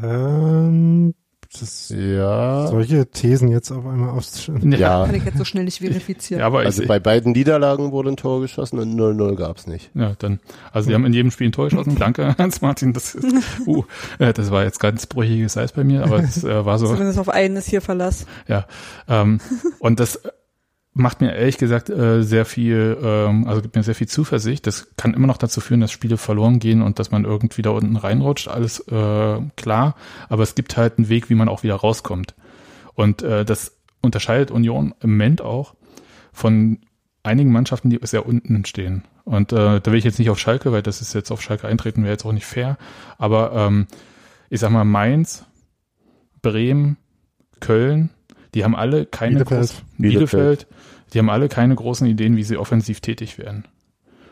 Ähm, das, ja. Solche Thesen jetzt auf einmal auszuschreiben. Ja. Kann ich jetzt so schnell nicht verifizieren. Ja, aber also ich, bei beiden Niederlagen wurde ein Tor geschossen und 0-0 gab's nicht. Ja, dann. Also die haben in jedem Spiel ein Tor geschossen. Danke, [laughs] Hans-Martin. Das, ist, uh, äh, das war jetzt ganz brüchiges Eis bei mir, aber es äh, war so. Zumindest auf einen ist hier Verlass. Ja. Ähm, und das macht mir ehrlich gesagt äh, sehr viel, ähm, also gibt mir sehr viel Zuversicht. Das kann immer noch dazu führen, dass Spiele verloren gehen und dass man irgendwie da unten reinrutscht, alles äh, klar. Aber es gibt halt einen Weg, wie man auch wieder rauskommt. Und äh, das unterscheidet Union im Moment auch von einigen Mannschaften, die sehr unten stehen. Und äh, da will ich jetzt nicht auf Schalke, weil das ist jetzt auf Schalke eintreten, wäre jetzt auch nicht fair. Aber ähm, ich sag mal, Mainz, Bremen, Köln, die haben alle keine Bielefeld. Groß Bielefeld. Die haben alle keine großen Ideen, wie sie offensiv tätig werden.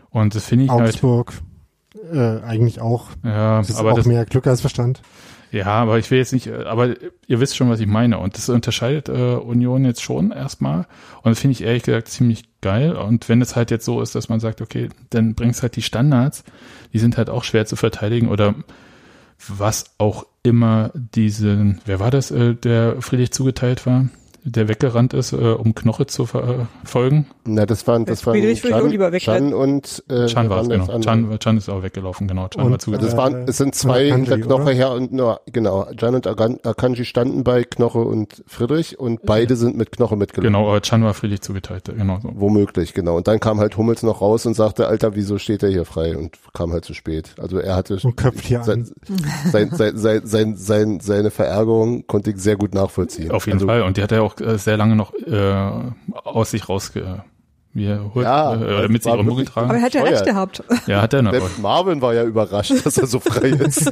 Und das finde ich Augsburg, halt. Äh, eigentlich auch. Ja, das ist aber auch das, mehr Glück als Verstand. Ja, aber ich will jetzt nicht, aber ihr wisst schon, was ich meine. Und das unterscheidet äh, Union jetzt schon erstmal. Und das finde ich ehrlich gesagt ziemlich geil. Und wenn es halt jetzt so ist, dass man sagt, okay, dann bringst halt die Standards, die sind halt auch schwer zu verteidigen oder was auch immer diesen, wer war das, äh, der Friedrich zugeteilt war? Der weggerannt ist, äh, um Knoche zu verfolgen? Na, das waren, das waren Chan, Chan und äh, Chan war es, genau. Chan, Chan ist auch weggelaufen, genau. Chan und, war zugeteilt. Also es waren, es sind zwei hinter Knoche oder? her und nur, genau. Chan und Akanji standen bei Knoche und Friedrich und beide sind mit Knoche mitgelaufen. Genau, aber Chan war Friedrich zugeteilt, genau so. Womöglich, genau. Und dann kam halt Hummels noch raus und sagte, Alter, wieso steht er hier frei? Und kam halt zu spät. Also er hatte und köpft hier sein, sein, sein, sein, sein, sein, seine Verärgerung konnte ich sehr gut nachvollziehen. Auf jeden also, Fall. Und die hat er auch auch äh, sehr lange noch äh, aus sich rausge wie er holt, ja, äh, mit sich rumgetragen. Aber er hat ja recht gehabt. Ja, hat er noch. Selbst Marvin war ja überrascht, dass er so frei ist.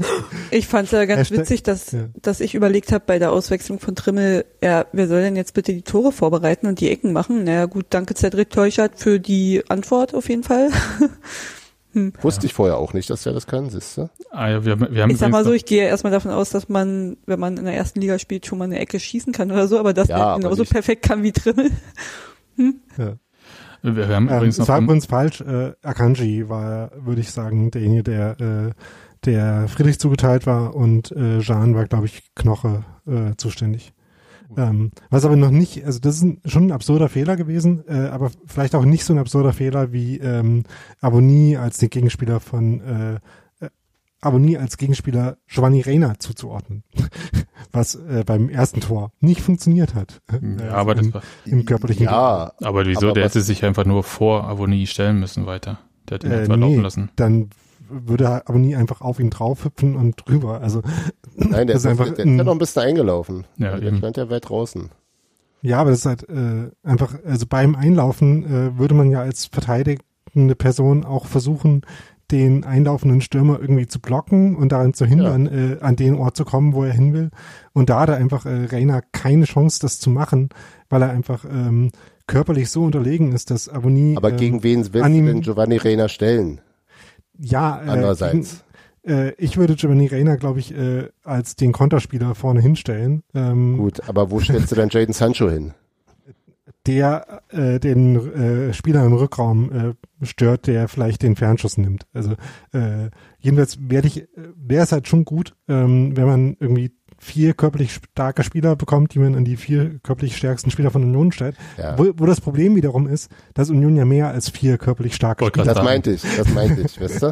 [laughs] ich fand es ja ganz Hashtag, witzig, dass, ja. dass ich überlegt habe bei der Auswechslung von Trimmel, ja, wer soll denn jetzt bitte die Tore vorbereiten und die Ecken machen? Naja gut, danke Cedric Teuchert für die Antwort auf jeden Fall. [laughs] Wusste ich vorher auch nicht, dass er das kann, siehst du? Ah, ja, wir, wir haben Ich sag mal so, ich gehe erstmal davon aus, dass man, wenn man in der ersten Liga spielt, schon mal eine Ecke schießen kann oder so, aber dass Ja, der aber genauso nicht- perfekt kann wie Trimmel. [laughs] Ja. wir, wir haben Ähm, übrigens noch war übrigens falsch. Äh, Akanji war, würde ich sagen, derjenige, der, äh, der Friedrich zugeteilt war und äh, Jean war, glaube ich, Knoche äh, zuständig. Ähm, was aber noch nicht, also das ist ein, schon ein absurder Fehler gewesen, äh, aber vielleicht auch nicht so ein absurder Fehler wie ähm, Aboni als den Gegenspieler von äh, äh, Aboni als Gegenspieler Giovanni Reina zuzuordnen, [laughs] was äh, beim ersten Tor nicht funktioniert hat. Äh, ja, aber das im, war, im körperlichen Ja, aber wieso? Aber der hätte sich einfach nur vor Avonie stellen müssen weiter. Der hat ihn Äh, einfach laufen nee, lassen. dann würde aber nie einfach auf ihn draufhüpfen und drüber. Also nein, der ist, ist einfach der ist ja noch ein bisschen eingelaufen. Ja, Also der eben. stand ja weit draußen. ja, aber das ist halt äh, einfach, also beim Einlaufen äh, würde man ja als verteidigende Person auch versuchen, den einlaufenden Stürmer irgendwie zu blocken und daran zu hindern, äh, an den Ort zu kommen, wo er hin will. Und da hat er einfach äh, Reina keine Chance, das zu machen, weil er einfach ähm, körperlich so unterlegen ist, dass Aboni. Aber ähm, gegen wen willst du denn Giovanni Reina stellen? Ja, äh, Andererseits. Äh, ich würde Giovanni Reina, glaube ich, äh, als den Konterspieler vorne hinstellen. Ähm, Gut, aber wo stellst du dann Jaden Sancho hin? der äh, den äh, Spieler im Rückraum äh, stört, der vielleicht den Fernschuss nimmt. Also äh, jedenfalls werde ich, äh, wäre es halt schon gut, ähm, wenn man irgendwie vier körperlich starke Spieler bekommt, die man an die vier körperlich stärksten Spieler von Union stellt. Ja. Wo, wo das Problem wiederum ist, dass Union ja mehr als vier körperlich starke Spieler Das sagen. meinte ich, das meinte ich, [laughs] weißt du?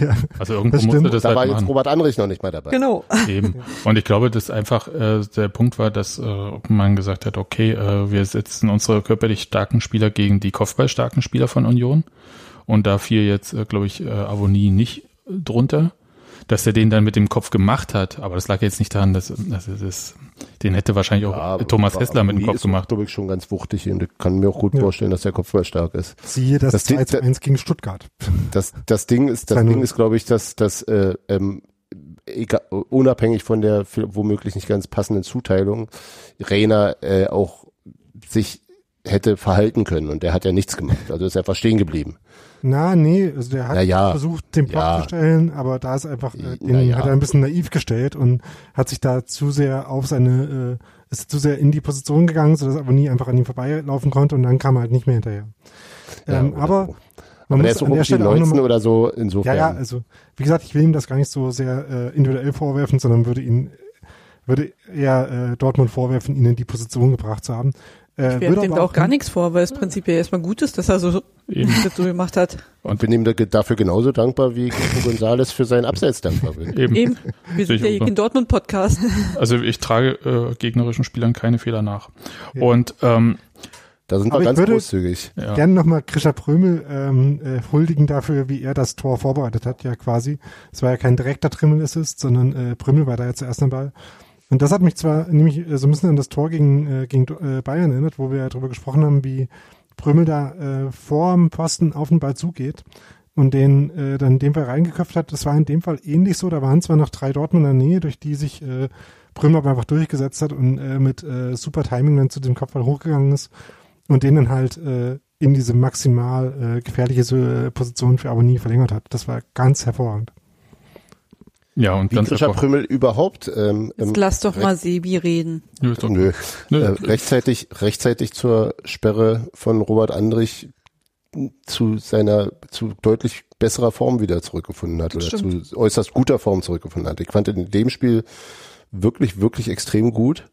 ja, Also irgendwo Das musste stimmt. das Da war halt jetzt machen. Robert Andrich noch nicht mal dabei. Genau. [laughs] Eben. Und ich glaube, dass einfach äh, der Punkt war, dass äh, man gesagt hat, okay, äh, wir setzen unsere körperlich starken Spieler gegen die kopfballstarken Spieler von Union. Und da fiel jetzt, äh, glaube ich, äh, Avonie nicht drunter, dass er den dann mit dem Kopf gemacht hat. Aber das lag jetzt nicht daran, dass, dass er das, den hätte wahrscheinlich auch äh, Thomas Hessler mit dem Kopf ist, gemacht. glaube ich, schon ganz wuchtig und ich kann mir auch gut Ja. vorstellen, dass der Kopfball stark ist. siehe das, Das 2 zu sieht- 1 gegen Stuttgart. Das, das Ding ist, das 2-0. Ding ist, glaube ich, dass, dass äh, ähm, egal, unabhängig von der womöglich nicht ganz passenden Zuteilung, Reiner äh, auch sich hätte verhalten können und der hat ja nichts gemacht. Also ist einfach stehen geblieben. Na, nee, also der hat Na ja, versucht, den Block ja. zu stellen, aber da ist einfach, äh, den ja. hat er ein bisschen naiv gestellt und hat sich da zu sehr auf seine, äh, ist zu sehr in die Position gegangen, sodass er aber nie einfach an ihm vorbeilaufen konnte und dann kam er halt nicht mehr hinterher. Ja, ähm, oder aber man Aber der muss so an der Stelle auch 19 nochmal, oder so, ja, insofern. ja, also, wie gesagt, ich will ihm das gar nicht so sehr äh, individuell vorwerfen, sondern würde ihn, würde eher äh, Dortmund vorwerfen, ihn in die Position gebracht zu haben. Äh, Ich werfe dem da auch gar nichts vor, weil es prinzipiell erstmal gut ist, dass er so, Eben. [laughs] das so gemacht hat. Und bin ihm da- dafür genauso dankbar, wie Kiko González für seinen Abseits dankbar bin. Eben. Eben. Wir sind ich ja hier kein Dortmund-Podcast. [laughs] Also ich trage äh, gegnerischen Spielern keine Fehler nach. Und ähm, Da sind Aber wir ich ganz würde- großzügig. ja. Gerne nochmal Krischer Prömel ähm, äh, huldigen dafür, wie er das Tor vorbereitet hat, ja quasi. Es war ja kein direkter Trimmel-Assist, sondern äh, Prömel war da ja zuerst am Ball. Und das hat mich zwar nämlich äh, so ein bisschen an das Tor gegen, äh, gegen äh, Bayern erinnert, wo wir ja drüber gesprochen haben, wie Prömel da äh, vor dem Posten auf den Ball zugeht und den äh, dann in dem Fall reingeköpft hat. Das war in dem Fall ähnlich so. Da waren zwar noch drei Dortmunder Nähe, durch die sich äh, Prömel aber einfach durchgesetzt hat und äh, mit äh, super Timing dann zu dem Kopfball hochgegangen ist und den dann halt äh, in diese maximal äh, gefährliche äh, Position für Abonnie verlängert hat. Das war ganz hervorragend. Ja, und Wie ganz Prümmel überhaupt ähm, Jetzt lass doch mal Sebi reden. Nö, ist doch- nö, Nö. äh, rechtzeitig, rechtzeitig zur Sperre von Robert Andrich zu seiner, zu deutlich besserer Form wieder zurückgefunden hat Das oder stimmt. zu äußerst guter Form zurückgefunden hat. Ich fand in dem Spiel wirklich, wirklich extrem gut.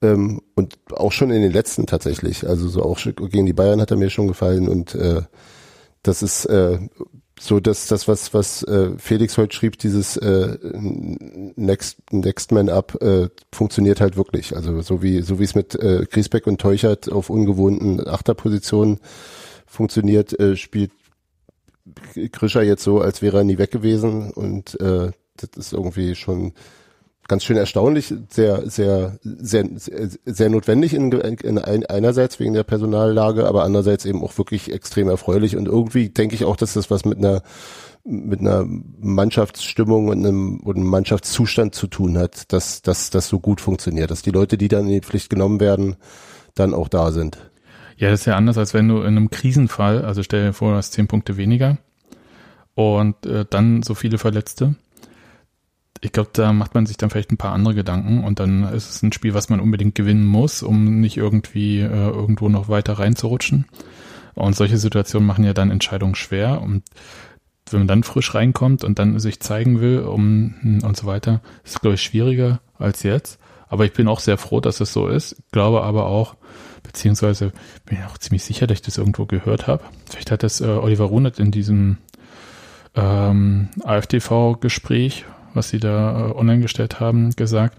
Ähm, und auch schon in den letzten tatsächlich. Also so auch gegen die Bayern hat er mir schon gefallen und äh, das ist äh, so dass das was was äh, Felix heute schrieb dieses äh, Next Next Man Up äh, funktioniert halt wirklich. Also so wie so wie es mit äh, Griesbeck und Teuchert auf ungewohnten Achterpositionen funktioniert äh, spielt Krischer jetzt so als wäre er nie weg gewesen. Und äh, das ist irgendwie schon ganz schön erstaunlich, sehr, sehr, sehr, sehr, notwendig in, in ein, einerseits wegen der Personallage, aber andererseits eben auch wirklich extrem erfreulich und irgendwie denke ich auch, dass das was mit einer mit einer Mannschaftsstimmung und einem, und einem Mannschaftszustand zu tun hat, dass, dass das so gut funktioniert, dass die Leute, die dann in die Pflicht genommen werden, dann auch da sind. Ja, das ist ja anders, als wenn du in einem Krisenfall, also stell dir vor, du hast zehn Punkte weniger und äh, dann so viele Verletzte. Ich glaube, da macht man sich dann vielleicht ein paar andere Gedanken und dann ist es ein Spiel, was man unbedingt gewinnen muss, um nicht irgendwie äh, irgendwo noch weiter reinzurutschen. Und solche Situationen machen ja dann Entscheidungen schwer und wenn man dann frisch reinkommt und dann sich zeigen will um, und so weiter, ist glaube ich, schwieriger als jetzt. Aber ich bin auch sehr froh, dass es so ist. Glaube aber auch, beziehungsweise bin ich auch ziemlich sicher, dass ich das irgendwo gehört habe. Vielleicht hat das äh, Oliver Runert in diesem ähm, AfTV-Gespräch, was sie da äh, online gestellt haben, gesagt,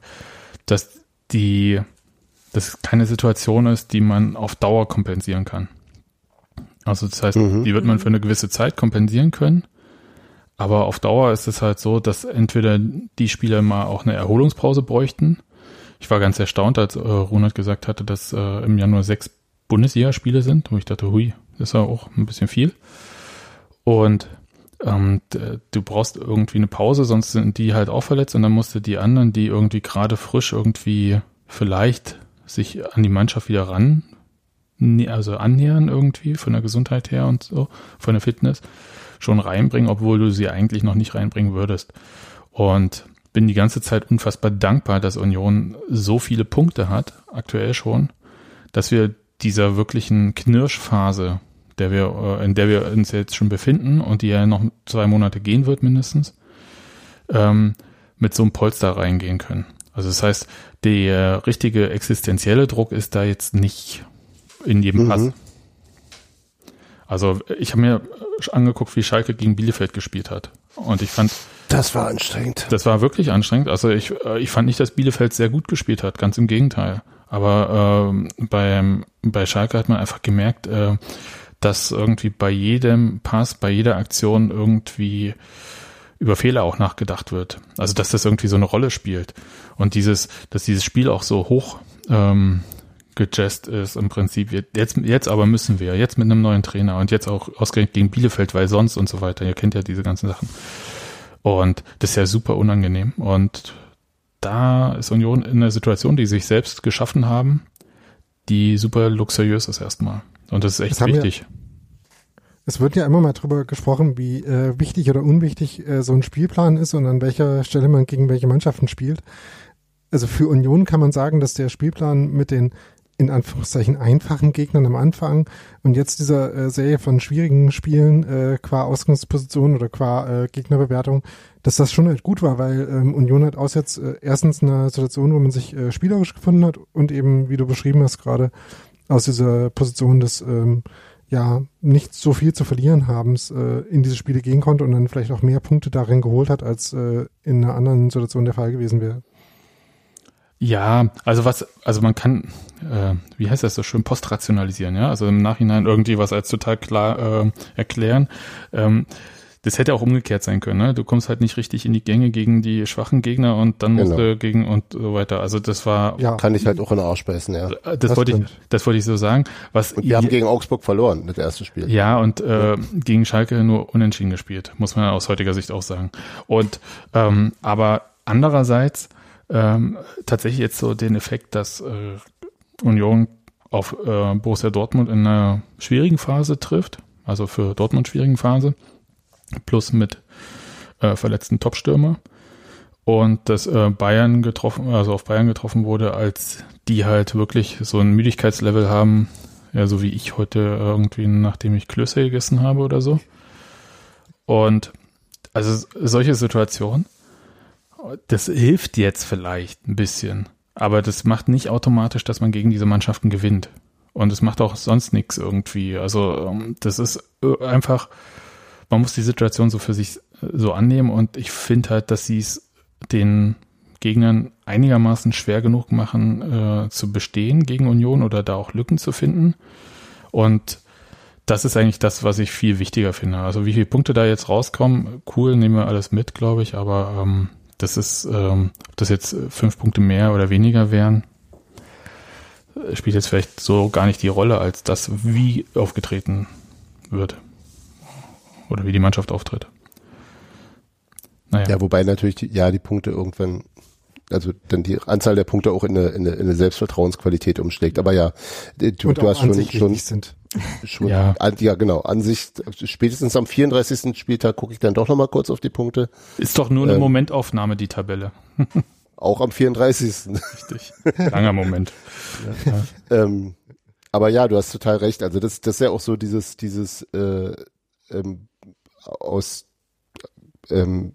dass die, dass keine Situation ist, die man auf Dauer kompensieren kann. Also das heißt, Mhm. die wird man für eine gewisse Zeit kompensieren können. Aber auf Dauer ist es halt so, dass entweder die Spieler mal auch eine Erholungspause bräuchten. Ich war ganz erstaunt, als äh, Ronald gesagt hatte, dass äh, im Januar sechs Bundesligaspiele sind. Und ich dachte, hui, das ist ja auch ein bisschen viel. Und ähm, du brauchst irgendwie eine Pause, sonst sind die halt auch verletzt und dann musst du die anderen, die irgendwie gerade frisch irgendwie vielleicht sich an die Mannschaft wieder ran, also annähern irgendwie von der Gesundheit her und so, von der Fitness, schon reinbringen, obwohl du sie eigentlich noch nicht reinbringen würdest. Und bin die ganze Zeit unfassbar dankbar, dass Union so viele Punkte hat, aktuell schon, dass wir dieser wirklichen Knirschphase, der wir, äh, in der wir uns jetzt schon befinden und die ja noch zwei Monate gehen wird mindestens, ähm, mit so einem Polster reingehen können. Also das heißt, der richtige existenzielle Druck ist da jetzt nicht in jedem Mhm. Pass. Also ich habe mir angeguckt, wie Schalke gegen Bielefeld gespielt hat. Und ich fand, Das war anstrengend. das war wirklich anstrengend. Also ich, äh, ich fand nicht, dass Bielefeld sehr gut gespielt hat, ganz im Gegenteil. Aber ähm, beim, bei Schalke hat man einfach gemerkt, äh, dass irgendwie bei jedem Pass, bei jeder Aktion irgendwie über Fehler auch nachgedacht wird. Also dass das irgendwie so eine Rolle spielt. Und dieses, dass dieses Spiel auch so hoch ähm, gejazzt ist im Prinzip. Jetzt, jetzt aber müssen wir, jetzt mit einem neuen Trainer und jetzt auch ausgerechnet gegen Bielefeld, weil sonst und so weiter. Ihr kennt ja diese ganzen Sachen. Und das ist ja super unangenehm. Und da ist Union in einer Situation, die sich selbst geschaffen haben, die super luxuriös ist erstmal. Und das ist echt Das wichtig. Es wird ja immer mal drüber gesprochen, wie äh, wichtig oder unwichtig äh, so ein Spielplan ist und an welcher Stelle man gegen welche Mannschaften spielt. Also für Union kann man sagen, dass der Spielplan mit den in Anführungszeichen einfachen Gegnern am Anfang und jetzt dieser äh, Serie von schwierigen Spielen äh, qua Ausgangsposition oder qua äh, Gegnerbewertung, dass das schon halt gut war, weil ähm, Union halt aus jetzt äh, erstens in einer Situation, wo man sich äh, spielerisch gefunden hat und eben, wie du beschrieben hast gerade, aus dieser Position des ähm, ja nicht so viel zu verlieren habens äh, in diese Spiele gehen konnte und dann vielleicht auch mehr Punkte darin geholt hat, als äh, in einer anderen Situation der Fall gewesen wäre. Ja, also was, also man kann, äh, wie heißt das so schön, postrationalisieren, ja, also im Nachhinein irgendwie was als total klar äh, erklären. Ähm, das hätte auch umgekehrt sein können, ne? Du kommst halt nicht richtig in die Gänge gegen die schwachen Gegner und dann musst Genau. du gegen und so weiter. Also das war, Ja, Kann ich halt auch in den Arsch beißen, ja. äh, das, das wollte ich, das wollte ich so sagen. Was Und wir haben gegen Augsburg verloren, das erste Spiel. ja, und äh, gegen Schalke nur unentschieden gespielt, muss man aus heutiger Sicht auch sagen. Und ähm, aber andererseits ähm, tatsächlich jetzt so den Effekt, dass äh, Union auf äh, Borussia Dortmund in einer schwierigen Phase trifft, also für Dortmund schwierigen Phase, plus mit äh, verletzten Topstürmer und dass äh, Bayern getroffen, also auf Bayern getroffen wurde, als die halt wirklich so ein Müdigkeitslevel haben, ja, so wie ich heute irgendwie, nachdem ich Klöße gegessen habe oder so. Und also solche Situationen, das hilft jetzt vielleicht ein bisschen, aber das macht nicht automatisch, dass man gegen diese Mannschaften gewinnt. Und es macht auch sonst nichts irgendwie. Also ähm, das ist äh, einfach, man muss die Situation so für sich äh, so annehmen und ich finde halt, dass sie es den Gegnern einigermaßen schwer genug machen, äh, zu bestehen gegen Union oder da auch Lücken zu finden. Und das ist eigentlich das, was ich viel wichtiger finde. Also wie viele Punkte da jetzt rauskommen, cool, nehmen wir alles mit, glaube ich, aber ähm, das ist, ähm, ob das jetzt äh, fünf Punkte mehr oder weniger wären, äh, spielt jetzt vielleicht so gar nicht die Rolle, als das, wie aufgetreten wird. Oder wie die Mannschaft auftritt. Naja. Ja, wobei natürlich, die, ja, die Punkte irgendwann, also dann die Anzahl der Punkte auch in eine, in eine, in eine Selbstvertrauensqualität umschlägt. Aber ja, äh, du, Und du auch hast schon, schon, sind. schon Ja. an, ja genau, Ansicht, spätestens am 34. Spieltag gucke ich dann doch nochmal kurz auf die Punkte. Ist doch nur eine Ähm. Momentaufnahme, die Tabelle. [laughs] Auch am 34. Richtig. Langer Moment. ähm, aber ja, du hast total recht. Also das, das ist ja auch so dieses, dieses äh, ähm, aus ähm,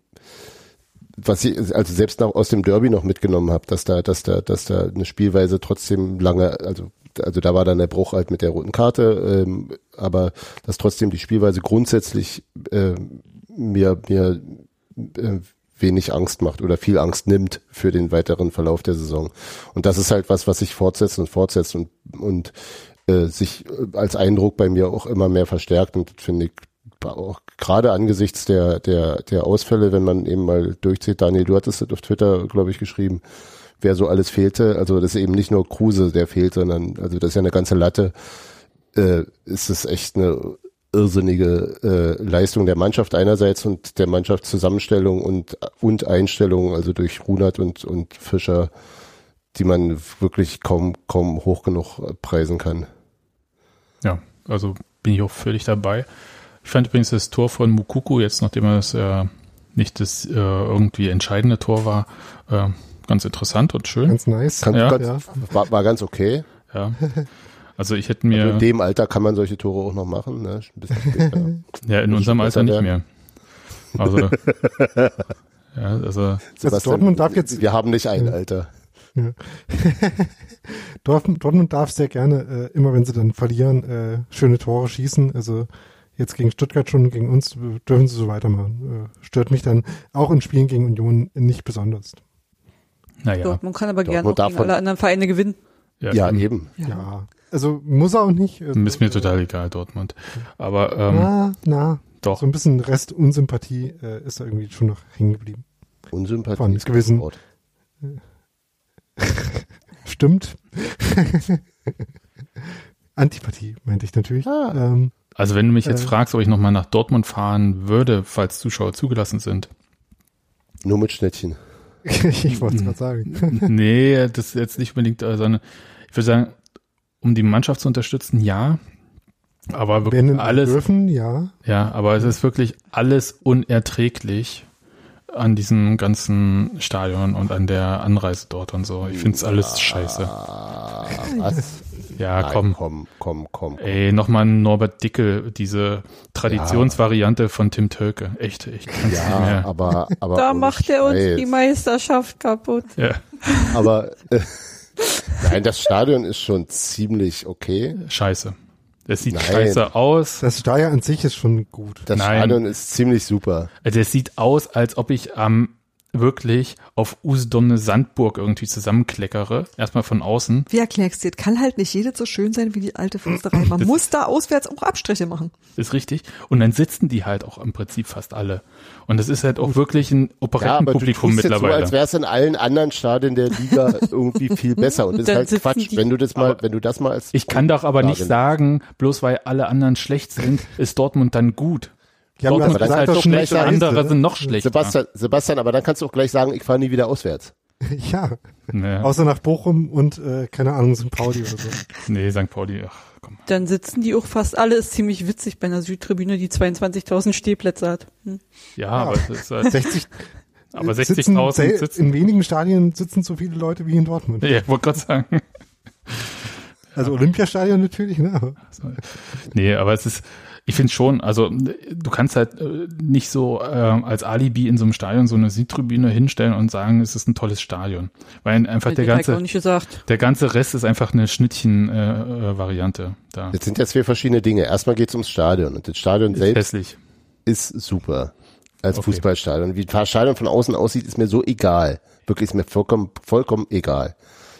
was ich also selbst noch aus dem Derby noch mitgenommen habe, dass da, dass da, dass da eine Spielweise trotzdem lange, also also da war dann der Bruch halt mit der roten Karte, ähm, aber dass trotzdem die Spielweise grundsätzlich äh, mir mir äh, wenig Angst macht oder viel Angst nimmt für den weiteren Verlauf der Saison. Und das ist halt was, was sich fortsetzt und fortsetzt und und äh, sich als Eindruck bei mir auch immer mehr verstärkt und finde ich auch gerade angesichts der, der, der Ausfälle, wenn man eben mal durchzieht, Daniel, du hattest das auf Twitter, glaube ich, geschrieben, wer so alles fehlte. Also das ist eben nicht nur Kruse, der fehlt, sondern also das ist ja eine ganze Latte. Äh, ist es echt eine irrsinnige äh, Leistung der Mannschaft einerseits und der Mannschaftszusammenstellung und, und Einstellung, also durch Runert und, und Fischer, die man wirklich kaum, kaum hoch genug preisen kann. Ja, also bin ich auch völlig dabei. Ich fand übrigens das Tor von Mukuku, jetzt nachdem es äh, nicht das äh, irgendwie entscheidende Tor war, äh, ganz interessant und schön. Ganz nice. Kann, Ja. ganz, Ja. war, war ganz okay. Ja. Also ich hätte Also mir, in dem Alter kann man solche Tore auch noch machen. Ne? Ein bisschen später. [laughs] ja, in unserem Alter nicht mehr. Also, [laughs] ja, also, Sebastian, Dortmund darf jetzt- Wir haben nicht ein Ja. Alter. [laughs] Dortmund, Dortmund darf sehr gerne, äh, immer wenn sie dann verlieren, äh, schöne Tore schießen. Also jetzt gegen Stuttgart schon, gegen uns dürfen sie so weitermachen. Äh, stört mich dann auch in Spielen gegen Union nicht besonders. naja. Dortmund kann aber gerne auch gegen alle anderen Vereine gewinnen. Ja, eben. Ja. Also muss er auch nicht. Äh, Ist mir total egal, Dortmund. Aber ähm, Na, na, doch, so ein bisschen Rest Unsympathie äh, ist da irgendwie schon noch hängen geblieben. Unsympathie Von ist gewissen- ein Wort. [laughs] Stimmt. [laughs] Antipathie meinte ich natürlich. Ah. Ähm, also wenn du mich jetzt Äh. fragst, ob ich nochmal nach Dortmund fahren würde, falls Zuschauer zugelassen sind. Nur mit Schnittchen. [laughs] ich wollte es gerade sagen. nee, das ist jetzt nicht unbedingt, äh, sondern ich würde sagen, um die Mannschaft zu unterstützen, ja. Aber wirklich Wenn alles, dürfen, ja. ja, aber es ist wirklich alles unerträglich an diesem ganzen Stadion und an der Anreise dort und so. Ich finde es alles scheiße. Ah, was? Ja, Nein, komm. komm, komm, komm. komm. Ey, nochmal Norbert Dickel, diese Traditionsvariante von Tim Tölke. Echt, ich kann's nicht Ja, mehr. aber, aber Da macht er uns die Meisterschaft kaputt. Ja, Aber äh, nein, das Stadion ist schon ziemlich okay. scheiße. Es sieht Nein. scheiße aus. Das Steier an sich ist schon gut. Das Nein. Stadion ist ziemlich super. Also es sieht aus, als ob ich am wirklich auf Usedom Sandburg irgendwie zusammenkleckere. Erstmal von außen. Wie erklärst du das? Kann halt nicht jedes so schön sein wie die alte Fürsterei. Man muss da auswärts auch Abstriche machen. Ist richtig. Und dann sitzen die halt auch im Prinzip fast alle. Und das ist halt auch wirklich ein Ja, aber du Operettenpublikum tust jetzt so, mittlerweile. als wäre es in allen anderen Stadien der Liga [laughs] irgendwie viel besser. Und das ist halt Quatsch. die- Wenn du das mal, wenn du das mal als ich kann doch aber nicht sagen, bloß weil alle anderen schlecht sind, ist Dortmund dann gut. Die haben Dortmund das ist gesagt, halt das schlecht andere ist, sind noch schlechter. Sebastian, Sebastian, aber dann kannst du auch gleich sagen, ich fahre nie wieder auswärts. [laughs] Ja, Nee, außer nach Bochum und äh, keine Ahnung, St. Pauli oder so. [laughs] nee, St. Pauli, ach komm. Dann sitzen die auch fast alle, ist ziemlich witzig bei einer Südtribüne, die 22.000 Stehplätze hat. Hm. Ja, aber es ist halt, [laughs] 60, aber sitzen, 60.000 sel- sitzen. In wenigen Stadien sitzen so viele Leute wie in Dortmund. Ja, ich wollte gerade sagen. Also Olympiastadion natürlich, ne? Nee, aber es ist, ich finde schon, also du kannst halt äh, nicht so äh, als Alibi in so einem Stadion so eine Südtribüne hinstellen und sagen, es ist ein tolles Stadion. Weil einfach der ganze, der ganze Rest ist einfach eine Schnittchen-Variante äh, Variante da. Jetzt sind ja zwei verschiedene Dinge. Erstmal geht es ums Stadion. Und das Stadion Ist selbst hässlich. ist super. Als Okay. Fußballstadion. Wie das Stadion von außen aussieht, ist mir so egal. Wirklich ist mir vollkommen, vollkommen egal.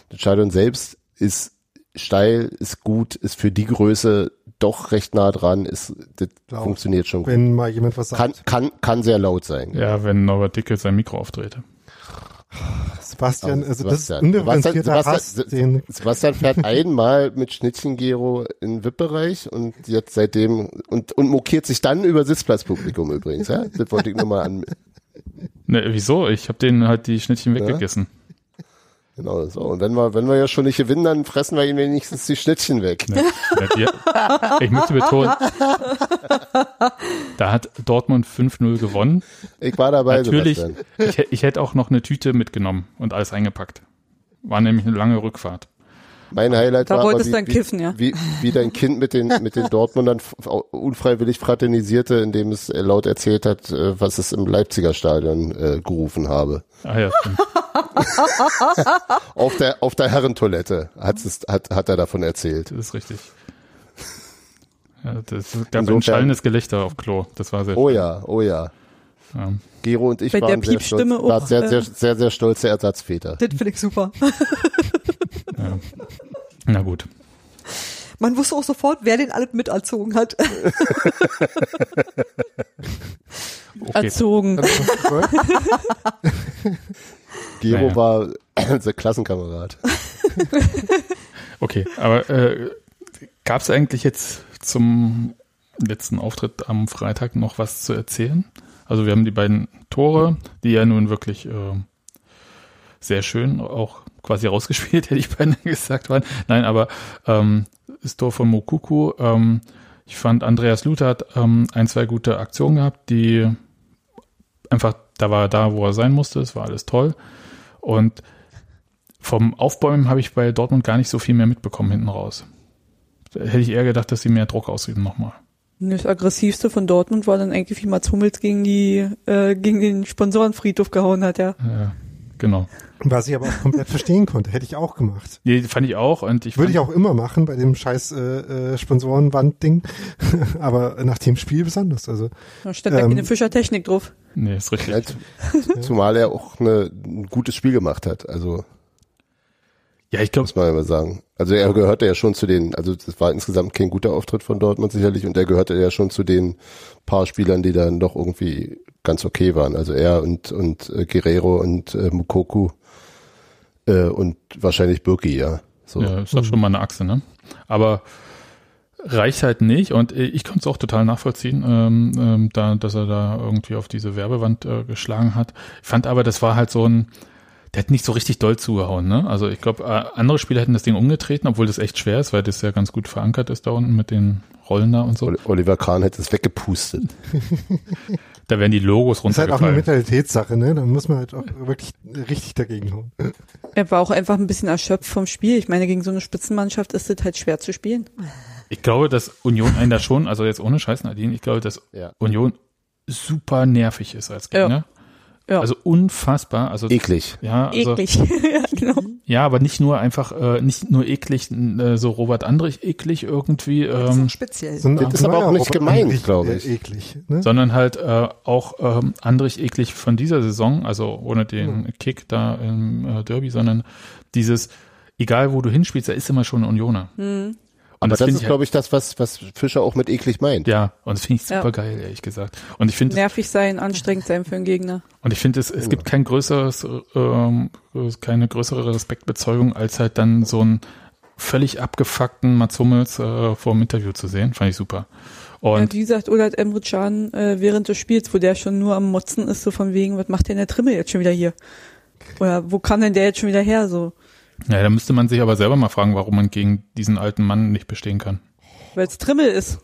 Das Stadion selbst ist steil, ist gut, ist für die Größe doch recht nah dran, ist, das Laut. funktioniert schon gut. Wenn mal jemand was sagt. Kann, kann, kann sehr laut sein. Ja, wenn Norbert Dickel sein Mikro aufdrehte. Sebastian, also das ist Sebastian. Sebastian- Hass, Sebastian- Sebastian fährt [laughs] einmal mit Schnittchen-Gero in den VIP-Bereich und jetzt seitdem und, und mokiert sich dann über Sitzplatzpublikum übrigens, ja? Das wollte ich nur mal an. Ne, wieso? Ich habe denen halt die Schnittchen weggegessen. Genau so. Und wenn wir, wenn wir ja schon nicht gewinnen, dann fressen wir ihnen wenigstens die Schnittchen weg. Ja, die, ich möchte betonen, da hat Dortmund 5-0 gewonnen. Ich war dabei, Natürlich, ich, ich hätte auch noch eine Tüte mitgenommen und alles eingepackt. War nämlich eine lange Rückfahrt. Mein Highlight Da war aber, wolltest wie, dann wie, kiffen, ja. wie, wie dein Kind mit den, mit den Dortmundern unfreiwillig fraternisierte, indem es äh, laut erzählt hat, äh, was es im Leipziger Stadion äh, gerufen habe. Ah ja, stimmt. Auf der, auf der Herrentoilette hat, es, hat, hat er davon erzählt. das ist richtig. Ja, das gab ein Insofern- schallendes Gelächter auf Klo. Das war sehr Oh ja, oh ja. Ja. Gero und ich Mit der waren sehr stolz, waren sehr, äh, sehr, sehr, sehr stolze Ersatzväter. Das finde ich super. ja. Na gut. Man wusste auch sofort, wer den alles miterzogen hat. Okay. Erzogen. [laughs] Gero Naja. war [clears throat] der Klassenkamerad. [laughs] Okay, aber äh, gab es eigentlich jetzt zum letzten Auftritt am Freitag noch was zu erzählen? Also wir haben die beiden Tore, die ja nun wirklich äh, sehr schön auch quasi rausgespielt, [laughs] hätte ich beinahe gesagt waren. Nein, aber ähm, das Tor von Mokuku, ähm, ich fand Andreas Luther hat ähm, ein, zwei gute Aktionen gehabt, die einfach, da war er da, wo er sein musste, es war alles toll. Und vom Aufbäumen habe ich bei Dortmund gar nicht so viel mehr mitbekommen hinten raus. Da hätte ich eher gedacht, dass sie mehr Druck ausüben nochmal. Das aggressivste von Dortmund war dann eigentlich, wie Mats Hummels gegen die, äh, gegen den Sponsorenfriedhof gehauen hat, ja. Ja, genau. Was ich aber auch komplett [laughs] verstehen konnte, hätte ich auch gemacht. Nee, fand ich auch. Und ich Würde ich auch immer machen bei dem scheiß äh, äh, Sponsorenwand-Ding. [laughs] aber nach dem Spiel besonders. Also Da stand da Ähm, keine Fischertechnik drauf. Nee, ist richtig. Zumal er auch eine, ein gutes Spiel gemacht hat. Also Ja, ich glaube, muss man ja mal sagen. Also er gehörte ja schon zu den, also das war insgesamt kein guter Auftritt von Dortmund sicherlich und er gehörte ja schon zu den paar Spielern, die dann doch irgendwie ganz okay waren. Also er und und äh, Guerrero und äh, Mukoku äh, und wahrscheinlich Birki, ja. So. ja, ist doch schon mal eine Achse, ne? Aber reicht halt nicht und äh, ich konnte es auch total nachvollziehen, ähm, ähm, da, dass er da irgendwie auf diese Werbewand äh, geschlagen hat. Ich fand aber, das war halt so ein, der hat nicht so richtig doll zugehauen, ne? Also ich glaube, äh, andere Spieler hätten das Ding umgetreten, obwohl das echt schwer ist, weil das ja ganz gut verankert ist da unten mit den Rollen da und so. Oli- Oliver Kahn hätte es weggepustet. [laughs] Da werden die Logos ist halt auch eine runtergefallen. Mentalitätssache, ne? Da muss man halt auch wirklich richtig dagegen hauen. Er war auch einfach ein bisschen erschöpft vom Spiel. Ich meine, gegen so eine Spitzenmannschaft ist es halt schwer zu spielen. Ich glaube, dass Union einen da schon, also jetzt ohne Scheiß, Nadine, ich glaube, dass Ja. Union super nervig ist als Gegner. Ja. Also unfassbar. Also Eklig. ja, also, Eklig. [laughs] ja, genau. ja, aber nicht nur einfach, äh, nicht nur eklig, äh, so Robert Andrich eklig irgendwie, Das ist ähm, speziell. So Das ist aber auch nicht Robert gemeint, glaube äh, ich. Eklig, ne? sondern halt äh, auch ähm, Andrich eklig von dieser Saison, also ohne den Hm. Kick da im äh, Derby, sondern dieses, egal wo du hinspielst, er ist immer schon ein Unioner. Hm. Und Aber das, find ist, ich glaube ich, das, was, was Fischer auch mit eklig meint. ja, und das finde ich Ja. super geil, ehrlich gesagt. Und ich finde, Nervig sein, anstrengend sein für einen Gegner. Und ich finde, es, es gibt kein größeres, ähm, keine größere Respektbezeugung, als halt dann so einen völlig abgefuckten Mats Hummels äh, vor dem Interview zu sehen. Fand ich super. Ja, Und wie gesagt, Olat Emre Can äh, während des Spiels, wo der schon nur am Motzen ist, so von wegen, was macht denn der Trimmel jetzt schon wieder hier? Oder wo kam denn der jetzt schon wieder her? So, ja, da müsste man sich aber selber mal fragen, warum man gegen diesen alten Mann nicht bestehen kann. weil es Trimmel ist.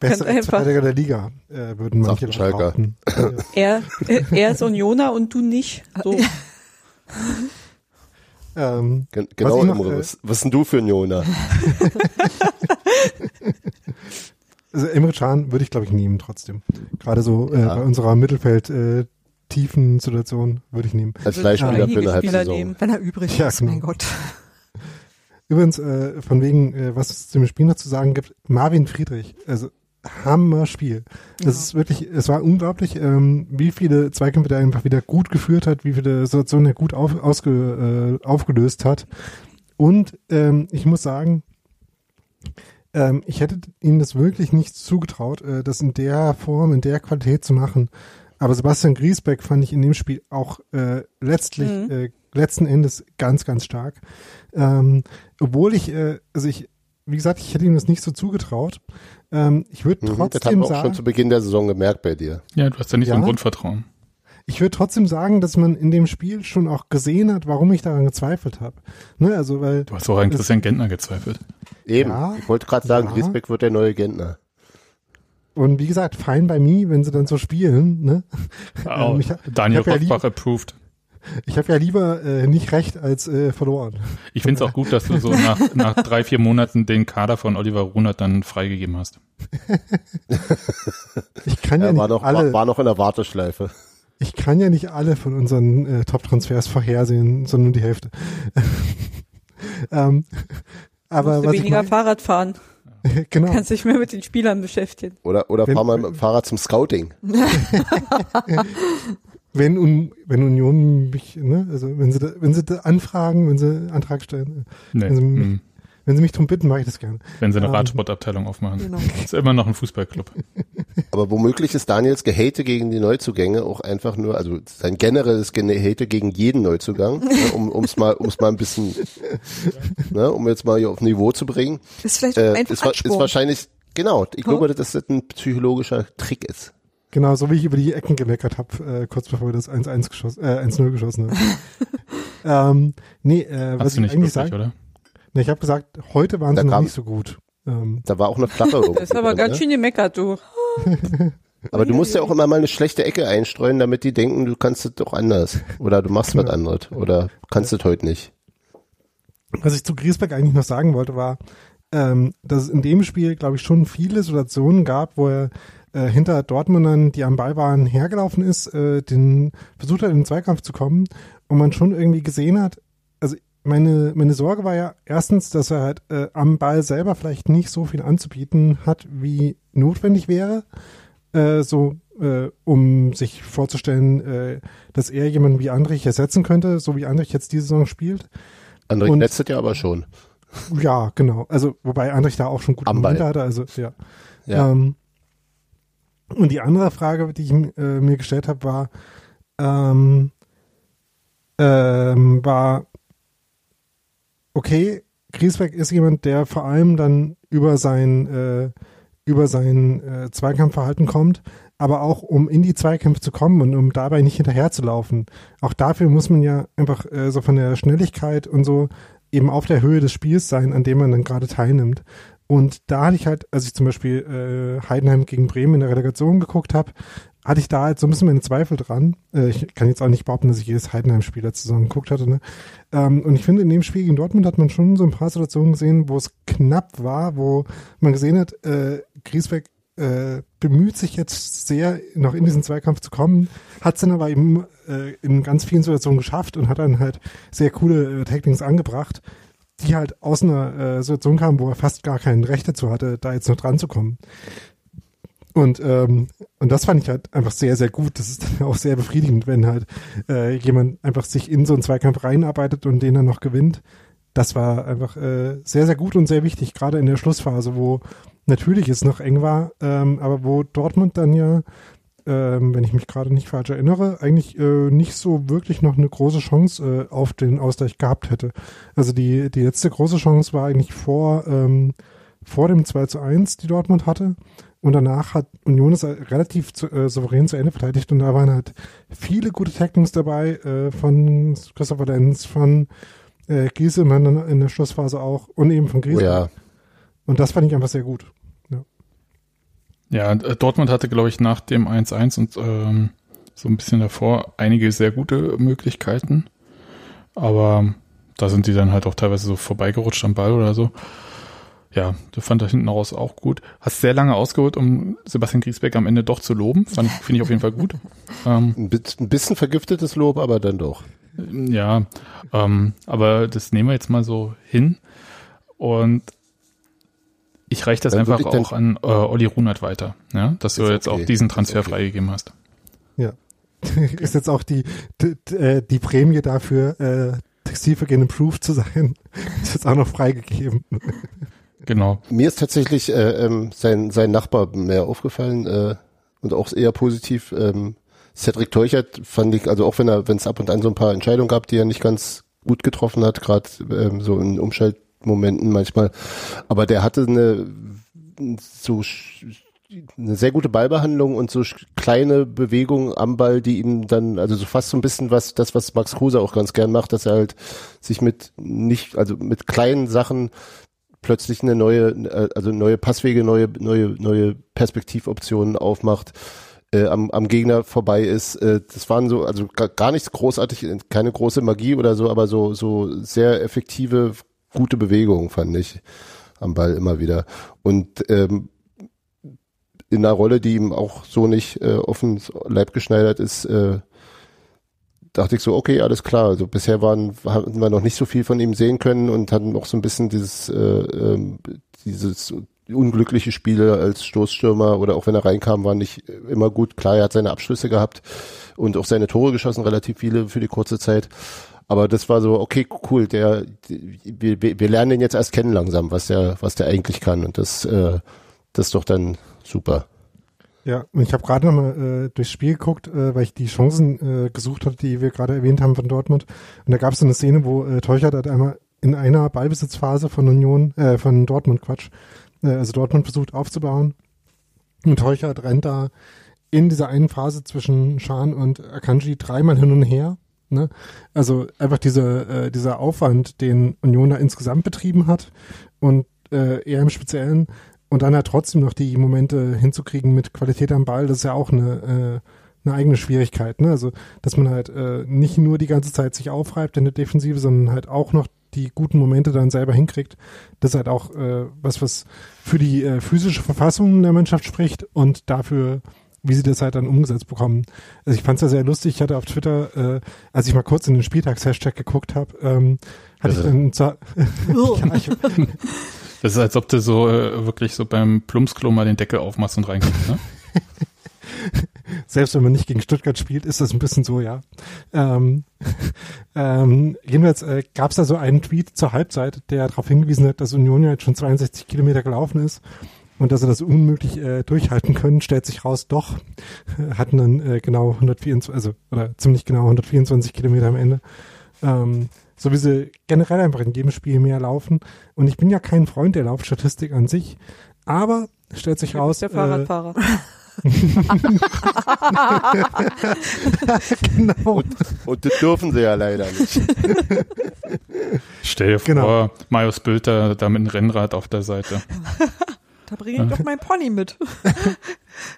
Bester ganz einfach. Verteidiger der Liga, äh, würden manche Schalker. behaupten. [laughs] Er, er ist Unioner und du nicht. So. [laughs] ähm, Gen Was genau, noch, Imre, äh, was, was denn du für ein Jona? [laughs] also Emre Can würde ich, glaube ich, nehmen trotzdem. Gerade so äh, Ja. bei unserer Mittelfeld äh, tiefen Situation würde ich nehmen. Als Würde Leihspieler für eine Spieler Halbsaison. nehmen. Wenn er übrig Ja, ist, genau. mein Gott. [laughs] Übrigens, äh, von wegen, äh, was es zum Spiel noch zu sagen gibt, Marvin Friedrich, also Hammer Spiel. Das ist wirklich, es war unglaublich, ähm, wie viele Zweikämpfe der einfach wieder gut geführt hat, wie viele Situationen er gut auf, ausge, äh, aufgelöst hat. Und ähm, ich muss sagen, ähm, ich hätte ihm das wirklich nicht zugetraut, äh, das in der Form, in der Qualität zu machen. Aber Sebastian Griesbeck fand ich in dem Spiel auch äh, letztlich, Mhm. äh, letzten Endes ganz, ganz stark. Ähm, obwohl ich, äh, also ich, wie gesagt, ich hätte ihm das nicht so zugetraut. Ähm, ich würde Mhm, das haben trotzdem wir auch schon sagen, zu Beginn der Saison gemerkt bei dir. Ja, du hast ja nicht so ein Ja. Grundvertrauen. ich würde trotzdem sagen, dass man in dem Spiel schon auch gesehen hat, warum ich daran gezweifelt habe. Ne, also weil Du hast auch an Christian Gentner gezweifelt. Eben. Ja, ich wollte gerade sagen, ja. Griesbeck wird der neue Gentner. Und wie gesagt, fine by me, wenn sie dann so spielen. Ne? Oh, [laughs] ich Daniel ich hab ja Rockbach approved. Ich habe ja lieber äh, nicht recht als äh, verloren. Ich finde es auch gut, dass du so [laughs] nach, nach drei, vier Monaten den Kader von Oliver Runert dann freigegeben hast. [laughs] Ich kann ja, Er nicht war noch, alle. war, noch in der Warteschleife. Ich kann ja nicht alle von unseren äh, Top-Transfers vorhersehen, sondern nur die Hälfte. ähm, aber Musst du was ich weniger mein, Fahrrad fahren. [laughs] genau, Kannst dich mehr mit den Spielern beschäftigen. Oder, oder Wenn- fahr mal mit dem Fahrrad zum Scouting. [laughs] wenn, Un, wenn Union mich, ne, also wenn sie da, wenn sie da anfragen, wenn sie Antrag stellen, Nee. Also, hm. Wenn sie mich drum bitten, mache ich das gerne. Wenn sie eine ähm, Radsportabteilung aufmachen. Genau. [laughs] Ist immer noch ein Fußballclub. [laughs] Aber womöglich ist Daniels Gehate gegen die Neuzugänge auch einfach nur, also sein generelles Gehate gegen jeden Neuzugang, [laughs] ne, um um's mal, um's mal ein bisschen, ne, um jetzt mal hier auf Niveau zu bringen. Ist vielleicht Äh, einfach ist, wa- ist Ansporn. wahrscheinlich, genau, ich Ja. glaube, dass das ein psychologischer Trick ist. Genau, so wie ich über die Ecken gemeckert habe, äh, kurz bevor wir das 1-1 geschossen, äh, 1-0 geschossen haben. ähm, nee, äh, was Hast du ich nicht eigentlich wirklich, sage, oder? Nee, ich habe gesagt, heute waren Da sie noch kam- nicht so gut. Ähm, Da war auch eine flache [laughs] irgendwie Das ist aber drin, ganz ne? schön gemeckert, du. [laughs] Aber du musst ja auch immer mal eine schlechte Ecke einstreuen, damit die denken, du kannst es doch anders. Oder du machst was anderes. Oder kannst es heute nicht. was ich zu Griesbeck eigentlich noch sagen wollte, war, ähm, dass es in dem Spiel, glaube ich, schon viele Situationen gab, wo er äh, hinter Dortmundern, die am Ball waren, hergelaufen ist, äh, den versucht hat, in den Zweikampf zu kommen und man schon irgendwie gesehen hat, meine, meine Sorge war ja erstens, dass er halt äh, am Ball selber vielleicht nicht so viel anzubieten hat, wie notwendig wäre, äh, so äh, um sich vorzustellen, äh, dass er jemanden wie Andrich ersetzen könnte, so wie Andrich jetzt diese Saison spielt. André Und- letztes ja aber schon. Ja, genau. Also, wobei Andrich da auch schon gute Am Momente Ball. hatte, also, ja. Ja. Ähm, und die andere Frage, die ich äh, mir gestellt habe, war, ähm, ähm, war, okay, Griesbeck ist jemand, der vor allem dann über sein, äh, über sein äh, Zweikampfverhalten kommt, aber auch um in die Zweikämpfe zu kommen und um dabei nicht hinterherzulaufen. Auch dafür muss man ja einfach äh, so von der Schnelligkeit und so eben auf der Höhe des Spiels sein, an dem man dann gerade teilnimmt. Und da hatte ich halt, als ich zum Beispiel äh, Heidenheim gegen Bremen in der Relegation geguckt habe, hatte ich da halt so ein bisschen meine Zweifel dran. Äh, ich kann jetzt auch nicht behaupten, dass ich jedes Heidenheim-Spiel letzte Saison geguckt hatte. Ne? Ähm, und ich finde, in dem Spiel gegen Dortmund hat man schon so ein paar Situationen gesehen, wo es knapp war, wo man gesehen hat, äh, Griesbeck äh, bemüht sich jetzt sehr, noch in diesen Zweikampf zu kommen, hat es dann aber eben äh, in ganz vielen Situationen geschafft und hat dann halt sehr coole äh, Tacklings angebracht, die halt aus einer äh, Situation kamen, wo er fast gar kein Recht dazu hatte, da jetzt noch dran zu kommen. Und, ähm, und das fand ich halt einfach sehr, sehr gut. Das ist dann [laughs] auch sehr befriedigend, wenn halt äh, jemand einfach sich in so einen Zweikampf reinarbeitet und den dann noch gewinnt. Das war einfach äh, sehr, sehr gut und sehr wichtig, gerade in der Schlussphase, wo natürlich es noch eng war, ähm, aber wo Dortmund dann ja, ähm, wenn ich mich gerade nicht falsch erinnere, eigentlich äh, nicht so wirklich noch eine große Chance äh, auf den Ausgleich gehabt hätte. Also die, die letzte große Chance war eigentlich vor, ähm, vor dem 2 zu 1, die Dortmund hatte. Und danach hat Union es relativ zu, äh, souverän zu Ende verteidigt und da waren halt viele gute Tacklings dabei äh, von Christopher Lenz, von äh, Gieselmann in, in der Schlussphase auch und eben von Oh Griezmann. ja. Und das fand ich einfach sehr gut. Ja, äh, Dortmund hatte, glaube ich, nach dem 1-1 und ähm, so ein bisschen davor einige sehr gute Möglichkeiten. Aber da sind die dann halt auch teilweise so vorbeigerutscht am Ball oder so. Ja, du fand da hinten raus auch gut. Hast sehr lange ausgeholt, um Sebastian Griesbeck am Ende doch zu loben. Fand, [laughs] finde ich auf jeden Fall gut. Ähm, Ein bi- ein bisschen vergiftetes Lob, aber dann doch. ja, ähm, aber das nehmen wir jetzt mal so hin. Und ich reiche das Dann einfach ich auch an äh, Olli Runert weiter, ja? dass du jetzt okay. auch diesen Transfer okay. freigegeben hast. Ja. [laughs] ist jetzt auch die, die, die, äh, die Prämie dafür, äh, Textilvergehen Improved zu sein, [laughs] ist jetzt auch noch freigegeben. Genau. Mir ist tatsächlich äh, ähm, sein, sein Nachbar mehr aufgefallen äh, und auch eher positiv. Ähm, Cedric Teuchert fand ich, also auch wenn er, wenn es ab und an so ein paar Entscheidungen gab, die er nicht ganz gut getroffen hat, gerade ähm, so in Umschaltmomenten manchmal, aber der hatte eine so eine sehr gute Ballbehandlung und so kleine Bewegungen am Ball, die ihm dann, also so fast so ein bisschen was, das, was Max Kruse auch ganz gern macht, dass er halt sich mit nicht, also mit kleinen Sachen plötzlich eine neue, äh, also neue Passwege, neue, neue, neue Perspektivoptionen aufmacht, äh, am, am Gegner vorbei ist. Äh, das waren so, also gar, gar nichts großartig, keine große Magie oder so, aber so, so sehr effektive, gute Bewegungen fand ich am Ball immer wieder. Und ähm, in einer Rolle, die ihm auch so nicht äh, offen Leib geschneidert ist, äh, dachte ich so, okay, alles klar. Also bisher waren, hatten wir noch nicht so viel von ihm sehen können und hatten auch so ein bisschen dieses, äh, ähm, dieses unglückliche Spiele als Stoßstürmer oder auch wenn er reinkam, war nicht immer gut. Klar, er hat seine Abschlüsse gehabt und auch seine Tore geschossen, relativ viele für die kurze Zeit. Aber das war so, okay, cool, der, wir, wir wir lernen den jetzt erst kennen langsam, was der, was der eigentlich kann. Und das, äh, das ist doch dann super. Ja, und ich habe gerade nochmal äh, durchs Spiel geguckt, äh, weil ich die Chancen äh, gesucht hatte, die wir gerade erwähnt haben von Dortmund. Und da gab es so eine Szene, wo äh, Teuchert hat einmal in einer Ballbesitzphase von Union, äh, von Dortmund, Quatsch, äh, also Dortmund versucht aufzubauen. Und Teuchert rennt da in dieser einen Phase zwischen Schan und Akanji dreimal hin und her. Ne? Also einfach diese, äh, dieser Aufwand, den Union da insgesamt betrieben hat und äh, eher im Speziellen und dann halt trotzdem noch die Momente hinzukriegen mit Qualität am Ball, das ist ja auch eine, äh, eine eigene Schwierigkeit. Ne? Also, dass man halt äh, nicht nur die ganze Zeit sich aufreibt in der Defensive, sondern halt auch noch die guten Momente dann selber hinkriegt. Das ist halt auch äh, was, was für die äh, physische Verfassung der Mannschaft spricht und dafür, wie sie das halt dann umgesetzt bekommen. Also ich fand es ja sehr lustig. Ich hatte auf Twitter, äh, als ich mal kurz in den Spieltags-Hashtag geguckt habe, ähm, hatte ich dann [laughs] [laughs] ja, ich, Das ist, als ob du so äh, wirklich so beim Plumpsklo mal den Deckel aufmachst und reinkommst, ne? [laughs] selbst wenn man nicht gegen Stuttgart spielt, ist das ein bisschen so, ja. Ähm, [laughs] ähm, jedenfalls äh, gab es da so einen Tweet zur Halbzeit, der darauf hingewiesen hat, dass Union ja jetzt schon 62 Kilometer gelaufen ist und dass sie das unmöglich äh, durchhalten können, stellt sich raus, doch, hatten dann äh, genau 124, also oder ziemlich genau 124 Kilometer am Ende. Ähm, so wie sie generell einfach in jedem Spiel mehr laufen. Und ich bin ja kein Freund der Laufstatistik an sich, aber stellt sich raus, der äh, Fahrradfahrer. [laughs] genau. Und das dürfen sie ja leider nicht. [laughs] Stell dir Genau. vor, Marius Bülter da mit einem Rennrad auf der Seite. [laughs] Da bringe ich doch mein Pony mit.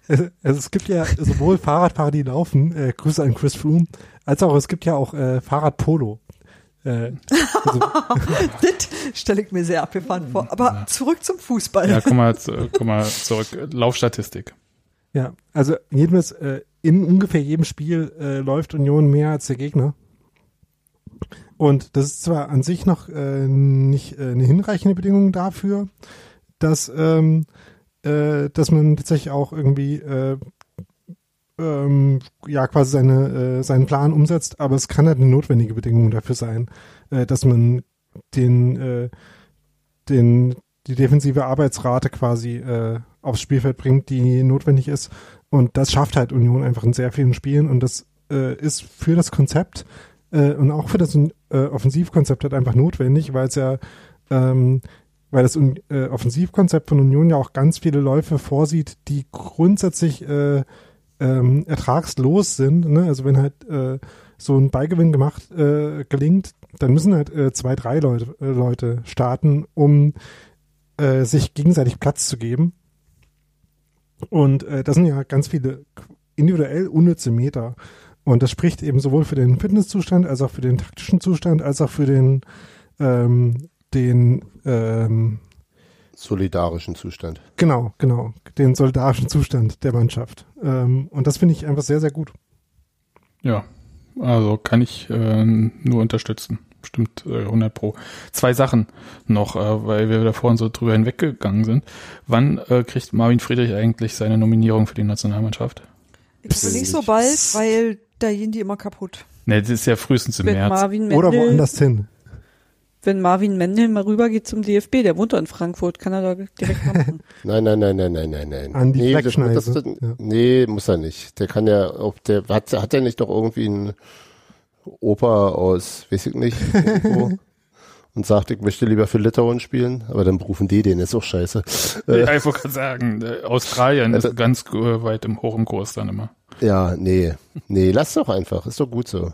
Also, also es gibt ja sowohl Fahrradfahrer, die laufen, äh, Grüße an Chris Froome, als auch es gibt ja auch äh, Fahrradpolo. Äh, also, [laughs] Das stelle ich mir sehr abgefahren vor. Aber zurück zum Fußball. Ja, komm mal, komm mal zurück. Laufstatistik. ja, also jedenfalls äh, in ungefähr jedem Spiel äh, läuft Union mehr als der Gegner. Und das ist zwar an sich noch äh, nicht äh, eine hinreichende Bedingung dafür, dass, ähm, äh, dass man tatsächlich auch irgendwie äh, ähm, ja quasi seine, äh, seinen Plan umsetzt, aber es kann halt eine notwendige Bedingung dafür sein, äh, dass man den, äh, den, die defensive Arbeitsrate quasi äh, aufs Spielfeld bringt, die notwendig ist. Und das schafft halt Union einfach in sehr vielen Spielen und das äh, ist für das Konzept äh, und auch für das äh, Offensivkonzept halt einfach notwendig, weil es ja ähm, weil das äh, Offensivkonzept von Union ja auch ganz viele Läufe vorsieht, die grundsätzlich äh, ähm, ertragslos sind. Ne? Also wenn halt äh, so ein Beigewinn gemacht äh, gelingt, dann müssen halt äh, zwei, drei Leute, äh, Leute starten, um äh, sich gegenseitig Platz zu geben. Und äh, das sind ja ganz viele individuell unnütze Meter. Und das spricht eben sowohl für den Fitnesszustand als auch für den taktischen Zustand, als auch für den, ähm, den ähm, Solidarischen Zustand. Genau, genau. Den solidarischen Zustand der Mannschaft. Ähm, und das finde ich einfach sehr, sehr gut. Ja, also kann ich äh, nur unterstützen. Stimmt, äh, 100 pro. Zwei Sachen noch, äh, weil wir da vorhin so drüber hinweggegangen sind. Wann äh, kriegt Marvin Friedrich eigentlich seine Nominierung für die Nationalmannschaft? Ich nicht so bald, weil da gehen die immer kaputt. Ne, das ist ja frühestens im März. Marvin Oder woanders hin. Wenn Marvin Mendel mal rübergeht zum DFB, der wohnt doch in Frankfurt, kann er da direkt mal machen. [laughs] Nein, nein, nein, nein, nein, nein, nein. An die nee, das, das, das, ja. nee, muss er nicht. Der kann ja, auch der hat, hat er nicht doch irgendwie einen Opa aus, weiß ich nicht, [laughs] irgendwo? und sagt, ich möchte lieber für Litauen spielen, aber dann berufen die den, ist auch scheiße. Äh, Ja, ich wollte gerade sagen, äh, Australien Also- ist ganz äh, weit im hoch im Kurs dann immer. ja, nee, nee, lass doch einfach, ist doch gut so.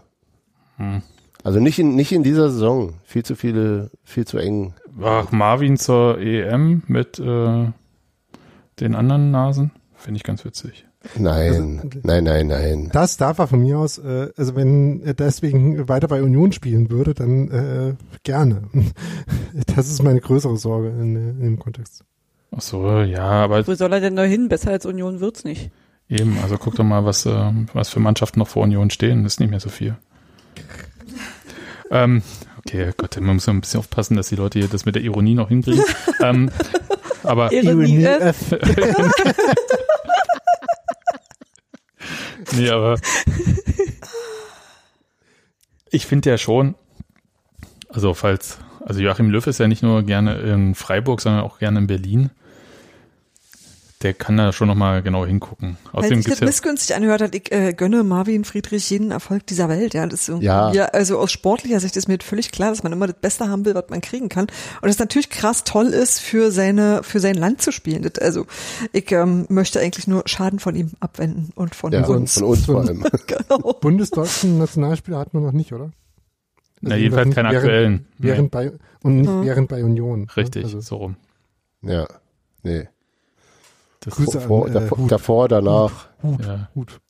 Hm. Also nicht in, nicht in dieser Saison, viel zu viele, viel zu eng. Ach, Marvin zur EM mit äh, den anderen Nasen, finde ich ganz witzig. Nein, Also- nein, nein, nein. Das darf er von mir aus, äh, also wenn er deswegen weiter bei Union spielen würde, dann äh, gerne. [laughs] Das ist meine größere Sorge in, in dem Kontext. Ach so, ja, aber Wo soll er denn da hin? Besser als Union wird's nicht. eben, also guck doch mal, was, äh, was für Mannschaften noch vor Union stehen, das ist nicht mehr so viel. Ähm, okay, Gott, man muss ja ein bisschen aufpassen, dass die Leute hier das mit der Ironie noch hinkriegen. [laughs] ähm, aber Ironie Ironie F. [laughs] nee, aber ich finde ja schon, also falls, also Joachim Löw ist ja nicht nur gerne in Freiburg, sondern auch gerne in Berlin. Der kann da schon nochmal genau hingucken. Weil Außerdem sich das missgünstig anhört hat, ich äh, gönne Marvin Friedrich jeden Erfolg dieser Welt. Ja, das ist Ja. ja. also aus sportlicher Sicht ist mir völlig klar, dass man immer das Beste haben will, was man kriegen kann. Und es natürlich krass toll ist, für seine, für sein Land zu spielen. Das, also ich ähm, möchte eigentlich nur Schaden von ihm abwenden und von Ja, uns. von uns vor allem. [laughs] [laughs] Genau. Bundesdeutschen Nationalspieler hatten wir noch nicht, oder? na, jedenfalls keine während, aktuellen. Während bei, und nicht Ja. während bei Union. ne? Richtig, Also, so rum. Ja, nee. Das Grüße Vor, an, äh, davor, Hut. davor, danach, Hut, Ja. Hut.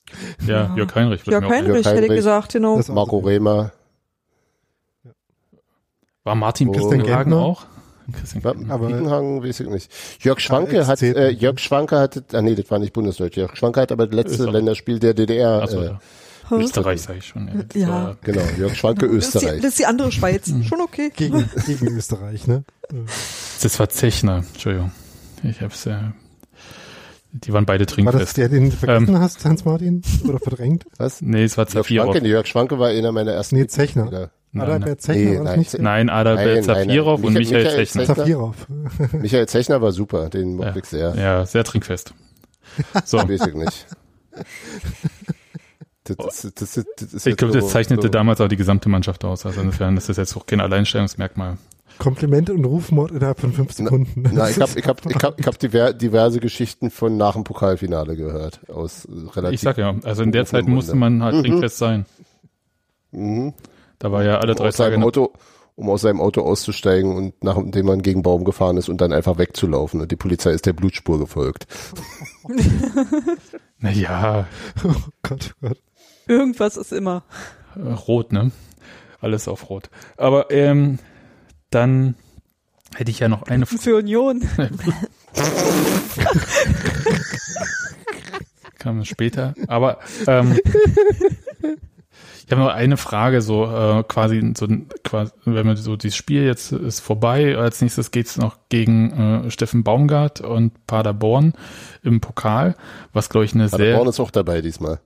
Ja, Jörg Heinrich wird Jörg Heinrich, Jörg hätte ich Heinrich. gesagt, genau. Das- Marco Rehmer. War Martin Oh. Auch? Christian. Aber- weiß ich nicht. Jörg Schwanke es hat, äh. Jörg Schwanke hatte, ah nee, das war nicht Bundesdeutsch. Jörg Schwanke hat aber das letzte Österreich. Länderspiel der DDR. Achso, äh, ja. Österreich sage ich schon. Ja. Ja. Genau, Jörg [laughs] Schwanke Das ist, die, Österreich. das ist die andere Schweiz. Schon okay. Gegen, gegen Österreich, ne? Das war Zechner, Entschuldigung. Ich hab's ja. Die waren beide War das trinkfest. der, den du vergessen Ähm. hast, Hans-Martin? Oder verdrängt? [laughs] Was? Nee, es war Jörg Zafirov. Schwanke, nee, Jörg Schwanke war einer meiner ersten. Nee, Zechner. Nein, Adalbert. Zechner, Nee, war das nein, nicht? Nein, Adalbert Nein, nein, nein. Zafirov und Michael- Michael Zechner. Zechner. Zafirov. [laughs] Michael Zechner war super, den mochte Ja. ich sehr. Ja, sehr trinkfest. [laughs] So, Weiß ich nicht. Das, das, das, das, ich glaube, das zeichnete so. damals auch die gesamte Mannschaft aus. Also insofern ist das jetzt auch kein Alleinstellungsmerkmal. Komplimente und Rufmord innerhalb von fünf Sekunden. Na, ich habe [laughs] ich hab, ich hab, ich hab diver, diverse Geschichten von nach dem Pokalfinale gehört. Aus relativ. Ich sag ja, also in der Zeit musste man halt trinkfest sein. Mhm. Da war ja alle Um drei seinem Tage. Auto, um aus seinem Auto auszusteigen und nachdem man gegen Baum gefahren ist und dann einfach wegzulaufen. Und die Polizei ist der Blutspur gefolgt. [laughs] Naja, Oh Gott, oh Gott. Irgendwas ist immer. äh, rot, ne? Alles auf rot. Aber ähm, dann hätte ich ja noch eine Für Union. [laughs] kam später. Aber ähm, ich habe noch eine Frage, so äh, quasi, so quasi, wenn man so dieses Spiel jetzt ist vorbei, als nächstes geht's noch gegen äh, Steffen Baumgart und Paderborn im Pokal, was glaube ich eine Paderborn sehr ist auch dabei diesmal.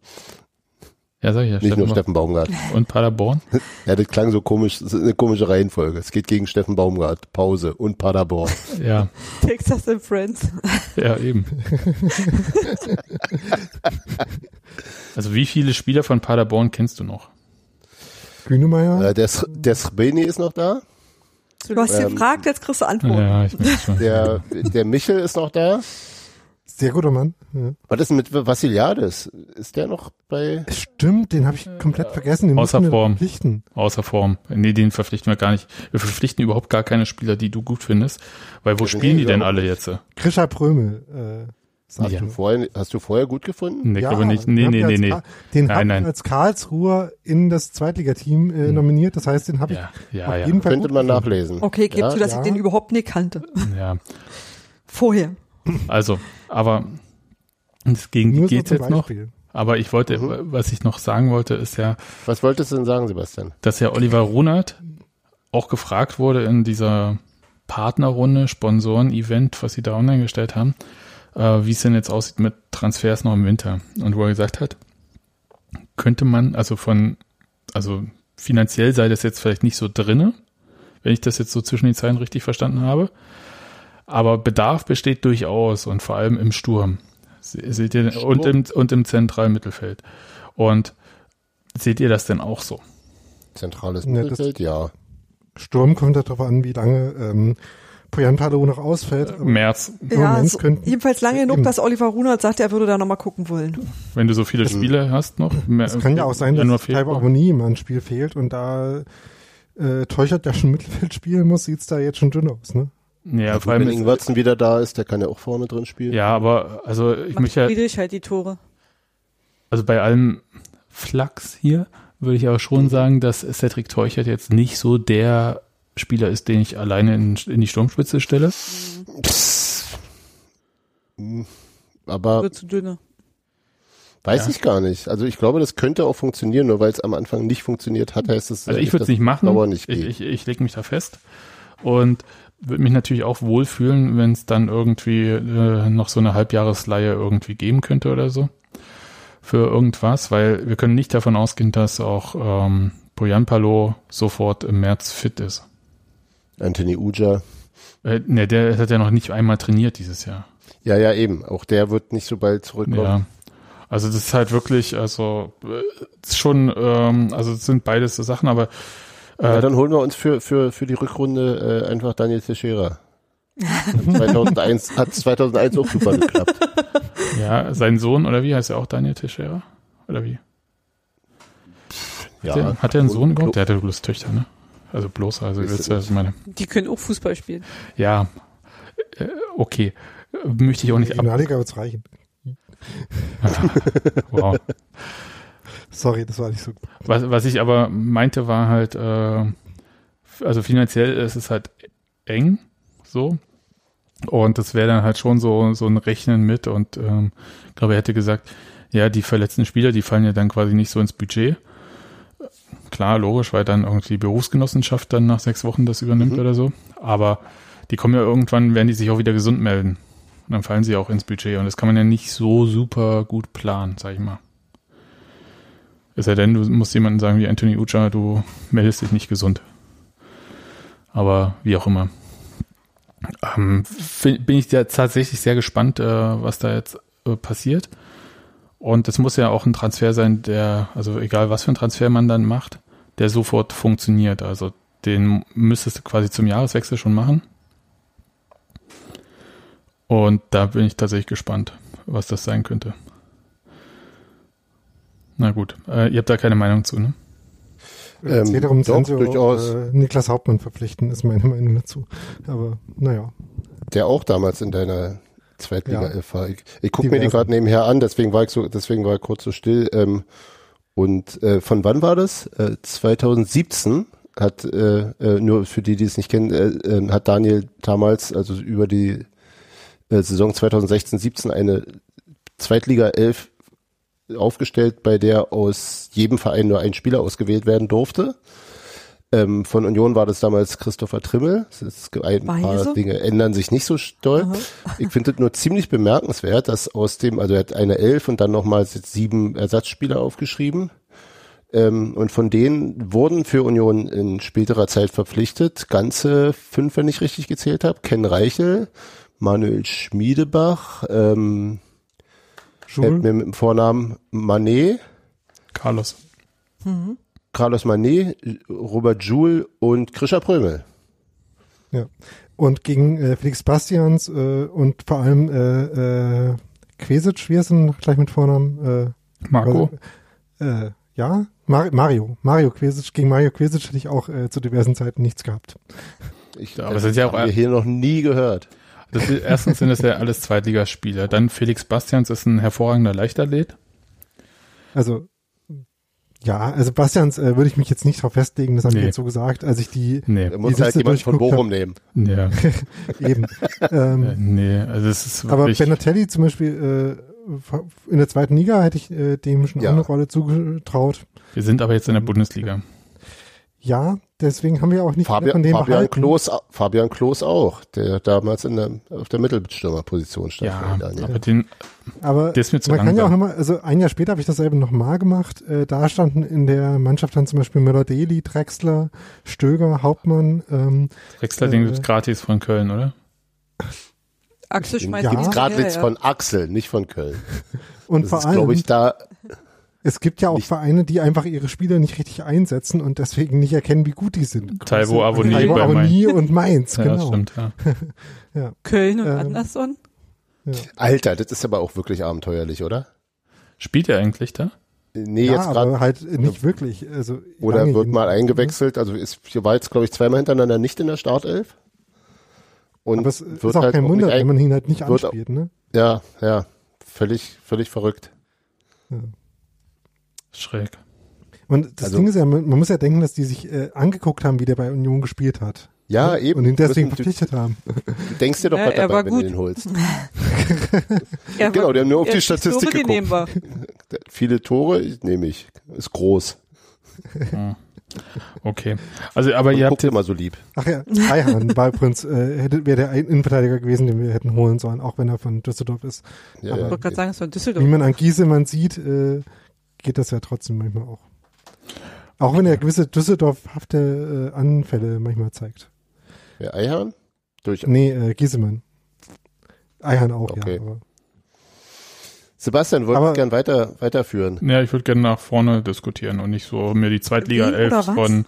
Ja sag ich ja Nicht nur Steffen Steffen Baumgart. Baum- und Paderborn. [laughs] Ja, das klang so komisch, das ist eine komische Reihenfolge. Es geht gegen Steffen Baumgart, Pause und Paderborn. [laughs] Ja, Texas and Friends. [laughs] ja eben. also wie viele Spieler von Paderborn kennst du noch? Grünemeyer? Äh, der, der Srbeni ist noch da. Du hast Ähm, gefragt, jetzt kriegst du Antwort. Ja, ich weiß schon. Der, der Michel ist noch da. Sehr guter Mann. Ja. Was ist mit Vassiliades? Ist der noch bei? Stimmt, den habe ich komplett vergessen. Den außer Form. verpflichten. Außer Form. Nee, den verpflichten wir gar nicht. Wir verpflichten überhaupt gar keine Spieler, die du gut findest. Weil wo Ja, spielen nee, die denn alle jetzt? Grisha Prömel. Äh, sagt Ja. du. Vorher, hast du vorher gut gefunden? Nee, Ja, glaube nicht. Nee, nee, nee, nee. Den Nein, ich als Karlsruher in das Zweitligateam äh, nominiert. Das heißt, den habe ich Ja, ja, auf ja. jeden Fall Könnte gut man nachlesen. Okay, gib Ja? zu, dass Ja. ich den überhaupt nicht kannte. ja. Vorher. Also, aber es gegen die Nur so jetzt noch. Beispiel. Aber ich wollte, Mhm. was ich noch sagen wollte, ist ja, Was wolltest du denn sagen, Sebastian? dass ja Oliver Runert auch gefragt wurde in dieser Partnerrunde, Sponsoren-Event, was sie da online gestellt haben, äh, wie es denn jetzt aussieht mit Transfers noch im Winter. Und wo er gesagt hat, könnte man, also von, also finanziell sei das jetzt vielleicht nicht so drinne, wenn ich das jetzt so zwischen den Zeilen richtig verstanden habe. Aber Bedarf besteht durchaus und vor allem im Sturm. Se- Seht ihr, Sturm? und im, und im zentralen Mittelfeld. Und seht ihr das denn auch so? Zentrales Mittelfeld? Ja. Sturm kommt darauf an, wie lange ähm, Poyan Palo noch ausfällt. März, im Ja, Moment so, könnten- jedenfalls lange genug, Eben. dass Oliver Runert sagt, er würde da nochmal gucken wollen. wenn du so viele Spiele hast noch. Mehr, Es kann ja auch sein, dass Februar. Avoni mal ein Spiel fehlt und da äh, Teuchert, der schon Mittelfeld spielen muss, sieht's da jetzt schon dünn aus, ne? Ja, vor wenn allem, ist, Ingwertsen wieder da ist, der kann ja auch vorne drin spielen. ja, aber also ich Macht möchte ja, Friedrich halt die Tore. also bei allem Flachs hier würde ich aber schon sagen, dass Cedric Teuchert jetzt nicht so der Spieler ist, den ich alleine in, in die Sturmspitze stelle. Psst. Hm, Aber Wird zu dünne. weiß Ja. ich gar nicht. Also ich glaube, das könnte auch funktionieren, nur weil es am Anfang nicht funktioniert hat, heißt es Also ja ich würde es nicht machen. Nicht ich ich, ich lege mich da fest und würde mich natürlich auch wohlfühlen, wenn es dann irgendwie äh, noch so eine Halbjahresleihe irgendwie geben könnte oder so für irgendwas, weil wir können nicht davon ausgehen, dass auch ähm, Bojan Palo sofort im März fit ist. Anthony Uja. Äh, ne, der hat ja noch nicht einmal trainiert dieses Jahr. Ja, ja, eben. Auch der wird nicht so bald zurückkommen. Ja. Also das ist halt wirklich, also äh, schon, ähm, also es sind beides so Sachen, aber Ja, äh, dann holen wir uns für, für, für die Rückrunde äh, einfach Daniel Teixeira. [laughs] Hat 2001, hat 2001 auch super geklappt. ja, sein Sohn oder wie heißt er auch Daniel Teixeira? Oder wie? Hat, der, hat der einen Sohn überhaupt? Der hatte bloß Töchter, ne? Also bloß, also Ist willst er du, also meine, Die können auch Fußball spielen. ja, äh, okay. Möchte ich auch nicht ab. Regionalliga wird's reichen. [laughs] Wow. Sorry, das war nicht so gut. Was, was ich aber meinte, war halt, äh, also finanziell ist es halt eng, so. Und das wäre dann halt schon so, so ein Rechnen mit und ähm, ich glaube, er hätte gesagt, ja, die verletzten Spieler, die fallen ja dann quasi nicht so ins Budget. Klar, logisch, weil dann irgendwie die Berufsgenossenschaft dann nach sechs Wochen das übernimmt Mhm. oder so. Aber die kommen ja irgendwann, werden die sich auch wieder gesund melden. Und dann fallen sie auch ins Budget. Und das kann man ja nicht so super gut planen, sag ich mal. Es sei denn, du musst jemanden sagen wie Anthony Ucha, du meldest dich nicht gesund. Aber wie auch immer. Ähm, bin ich ja tatsächlich sehr gespannt, äh, was da jetzt äh, passiert. Und es muss ja auch ein Transfer sein, der, also egal was für ein Transfer man dann macht, der sofort funktioniert. Also den müsstest du quasi zum Jahreswechsel schon machen. Und da bin ich tatsächlich gespannt, was das sein könnte. Na gut, äh, ihr habt da keine Meinung zu, ne? Ähm, es geht darum, doch, Sensio, durchaus. Äh, Niklas Hauptmann verpflichten, ist meine Meinung dazu. Aber naja. Der auch damals in deiner Zweitliga Ja. elf war. Ich, ich gucke mir die gerade nebenher an, deswegen war ich so, deswegen war ich kurz so still. Ähm, und äh, von wann war das? Äh, 2017 hat äh, äh, nur für die, die es nicht kennen, äh, äh, hat Daniel damals, also über die äh, Saison 2016-17 eine Zweitliga 11 aufgestellt, bei der aus jedem Verein nur ein Spieler ausgewählt werden durfte. Ähm, von Union war das damals Christopher Trimmel. Das ist, ein paar Weise? Dinge ändern sich nicht so doll. Ich finde es nur ziemlich bemerkenswert, dass aus dem, also er hat eine Elf und dann nochmals jetzt sieben Ersatzspieler aufgeschrieben. Ähm, und von denen wurden für Union in späterer Zeit verpflichtet, ganze fünf, wenn ich richtig gezählt habe. Ken Reichel, Manuel Schmiedebach, ähm, Schul, Helft mir mit dem Vornamen Manet, Carlos. Carlos Manet, Robert Joule und Krischer Prömel. ja. Und gegen äh, Felix Bastians äh, und vor allem äh, äh, Quesic, wie ist denn gleich mit Vornamen? Marco. Äh, äh, ja, Mar Mario. Mario Quesic. Gegen Mario Quesic hätte ich auch äh, zu diversen Zeiten nichts gehabt. Ich, aber das sind ja auch- haben wir hier noch nie gehört. Das ist, erstens sind es ja alles Zweitligaspieler. Dann Felix Bastians ist ein hervorragender Leichtathlet. Also ja, also Bastians äh, würde ich mich jetzt nicht drauf festlegen, das habe ich Nee. jetzt so gesagt, als ich die Nee, Da muss halt jemand von Bochum nehmen. ja, [laughs] eben. ähm, äh, nee, also es ist aber Benatelli zum Beispiel äh, in der zweiten Liga hätte ich äh, dem schon Ja. auch eine Rolle zugetraut. wir sind aber jetzt in der Bundesliga. Ja, deswegen haben wir auch nicht Fabian, von dem Fabian behalten. Klos, Fabian Klos auch, der damals in der, auf der Mittelstürmerposition stand. Ja, aber den, Aber der ist mir zu man kann ja auch langsam. nochmal, also ein Jahr später habe ich dasselbe nochmal gemacht. Äh, da standen in der Mannschaft dann zum Beispiel Möller-Deli, Drexler, Stöger, Hauptmann. Ähm, den äh, gibt's gratis von Köln, oder? Axel Den schmeißt gibt's die gerade hinterher, jetzt ja. von Axel, nicht von Köln. und Das vor ist, allem, glaube ich, da, Es gibt ja auch Nicht- Vereine, die einfach ihre Spieler nicht richtig einsetzen und deswegen nicht erkennen, wie gut die sind. Taiwo Avoni Taiwo bei Avoni und Mainz, [laughs] Ja, genau. stimmt, [laughs] ja. Köln und Ähm, Anderson? Alter, das ist aber auch wirklich abenteuerlich, oder? Spielt er eigentlich da? Nee, ja, jetzt gerade. halt nicht wirklich. Also Oder wird mal jedenfalls, eingewechselt. Also ist, hier war jetzt, glaube ich, zweimal hintereinander nicht in der Startelf. Und? Aber es wird ist auch halt kein Wunder, wenn man ihn halt nicht anspielt, ne? Ja, ja. Völlig, völlig verrückt. Schräg. Und das Also- Ding ist ja, man, muss ja denken, dass die sich äh, angeguckt haben, wie der bei Union gespielt hat. Ja, eben. Und ihn deswegen verpflichtet haben. Du denkst dir doch Ja, was er dabei, war wenn gut. du den holst. [laughs] [laughs] Er Genau, war- der nur auf er die Statistik so geguckt. war. [laughs] Viele Tore nehme ich. Ist groß. Okay. Also, aber ihr habt immer so lieb. Ach ja, Eihan war übrigens, äh, wäre der Innenverteidiger gewesen, den wir hätten holen sollen, auch wenn er von Düsseldorf ist. Ja, Aber- Ich ja. wollte gerade sagen, es war Wie Düsseldorf. man an Giesemann sieht, äh, geht das ja trotzdem manchmal auch. Auch wenn er gewisse Düsseldorfhafte äh, Anfälle manchmal zeigt. Wer Eihahn? Durch. Nee, äh, Giesemann. Eihan auch, Okay. ja. Aber Sebastian, wollte gern weiter, weiterführen. Ja, ich würde gerne nach vorne diskutieren und nicht so mir die Zweitliga Wen 11 oder was? von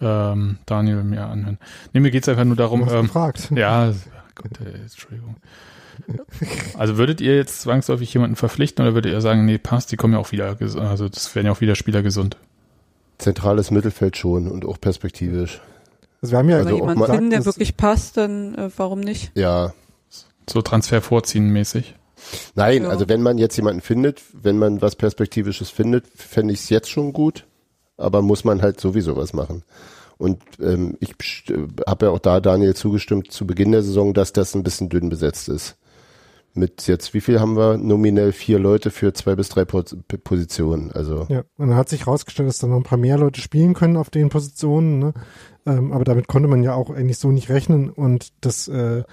ähm, Daniel mir anhören. Nee, mir geht's einfach nur du darum, hast ähm, gefragt. ja, [laughs] Gott, ey, Entschuldigung. [laughs] Also würdet ihr jetzt zwangsläufig jemanden verpflichten oder würdet ihr sagen, nee, passt, die kommen ja auch wieder, also das werden ja auch wieder Spieler gesund. Zentrales Mittelfeld schon und auch perspektivisch. Also wir haben ja Also Wenn auch jemand mal- finden, der wirklich passt, dann äh, warum nicht? Ja. So Transfer vorziehen mäßig. Nein, Ja. also wenn man jetzt jemanden findet, wenn man was Perspektivisches findet, fände ich es jetzt schon gut, aber muss man halt sowieso was machen. Und ähm, ich habe ja auch da Daniel zugestimmt zu Beginn der Saison, dass das ein bisschen dünn besetzt ist. Mit jetzt, wie viel haben wir? Nominell vier Leute für zwei bis drei Po- Positionen. Also Ja, und dann hat sich herausgestellt, dass da noch ein paar mehr Leute spielen können auf den Positionen, ne? ähm, aber damit konnte man ja auch eigentlich so nicht rechnen und das äh,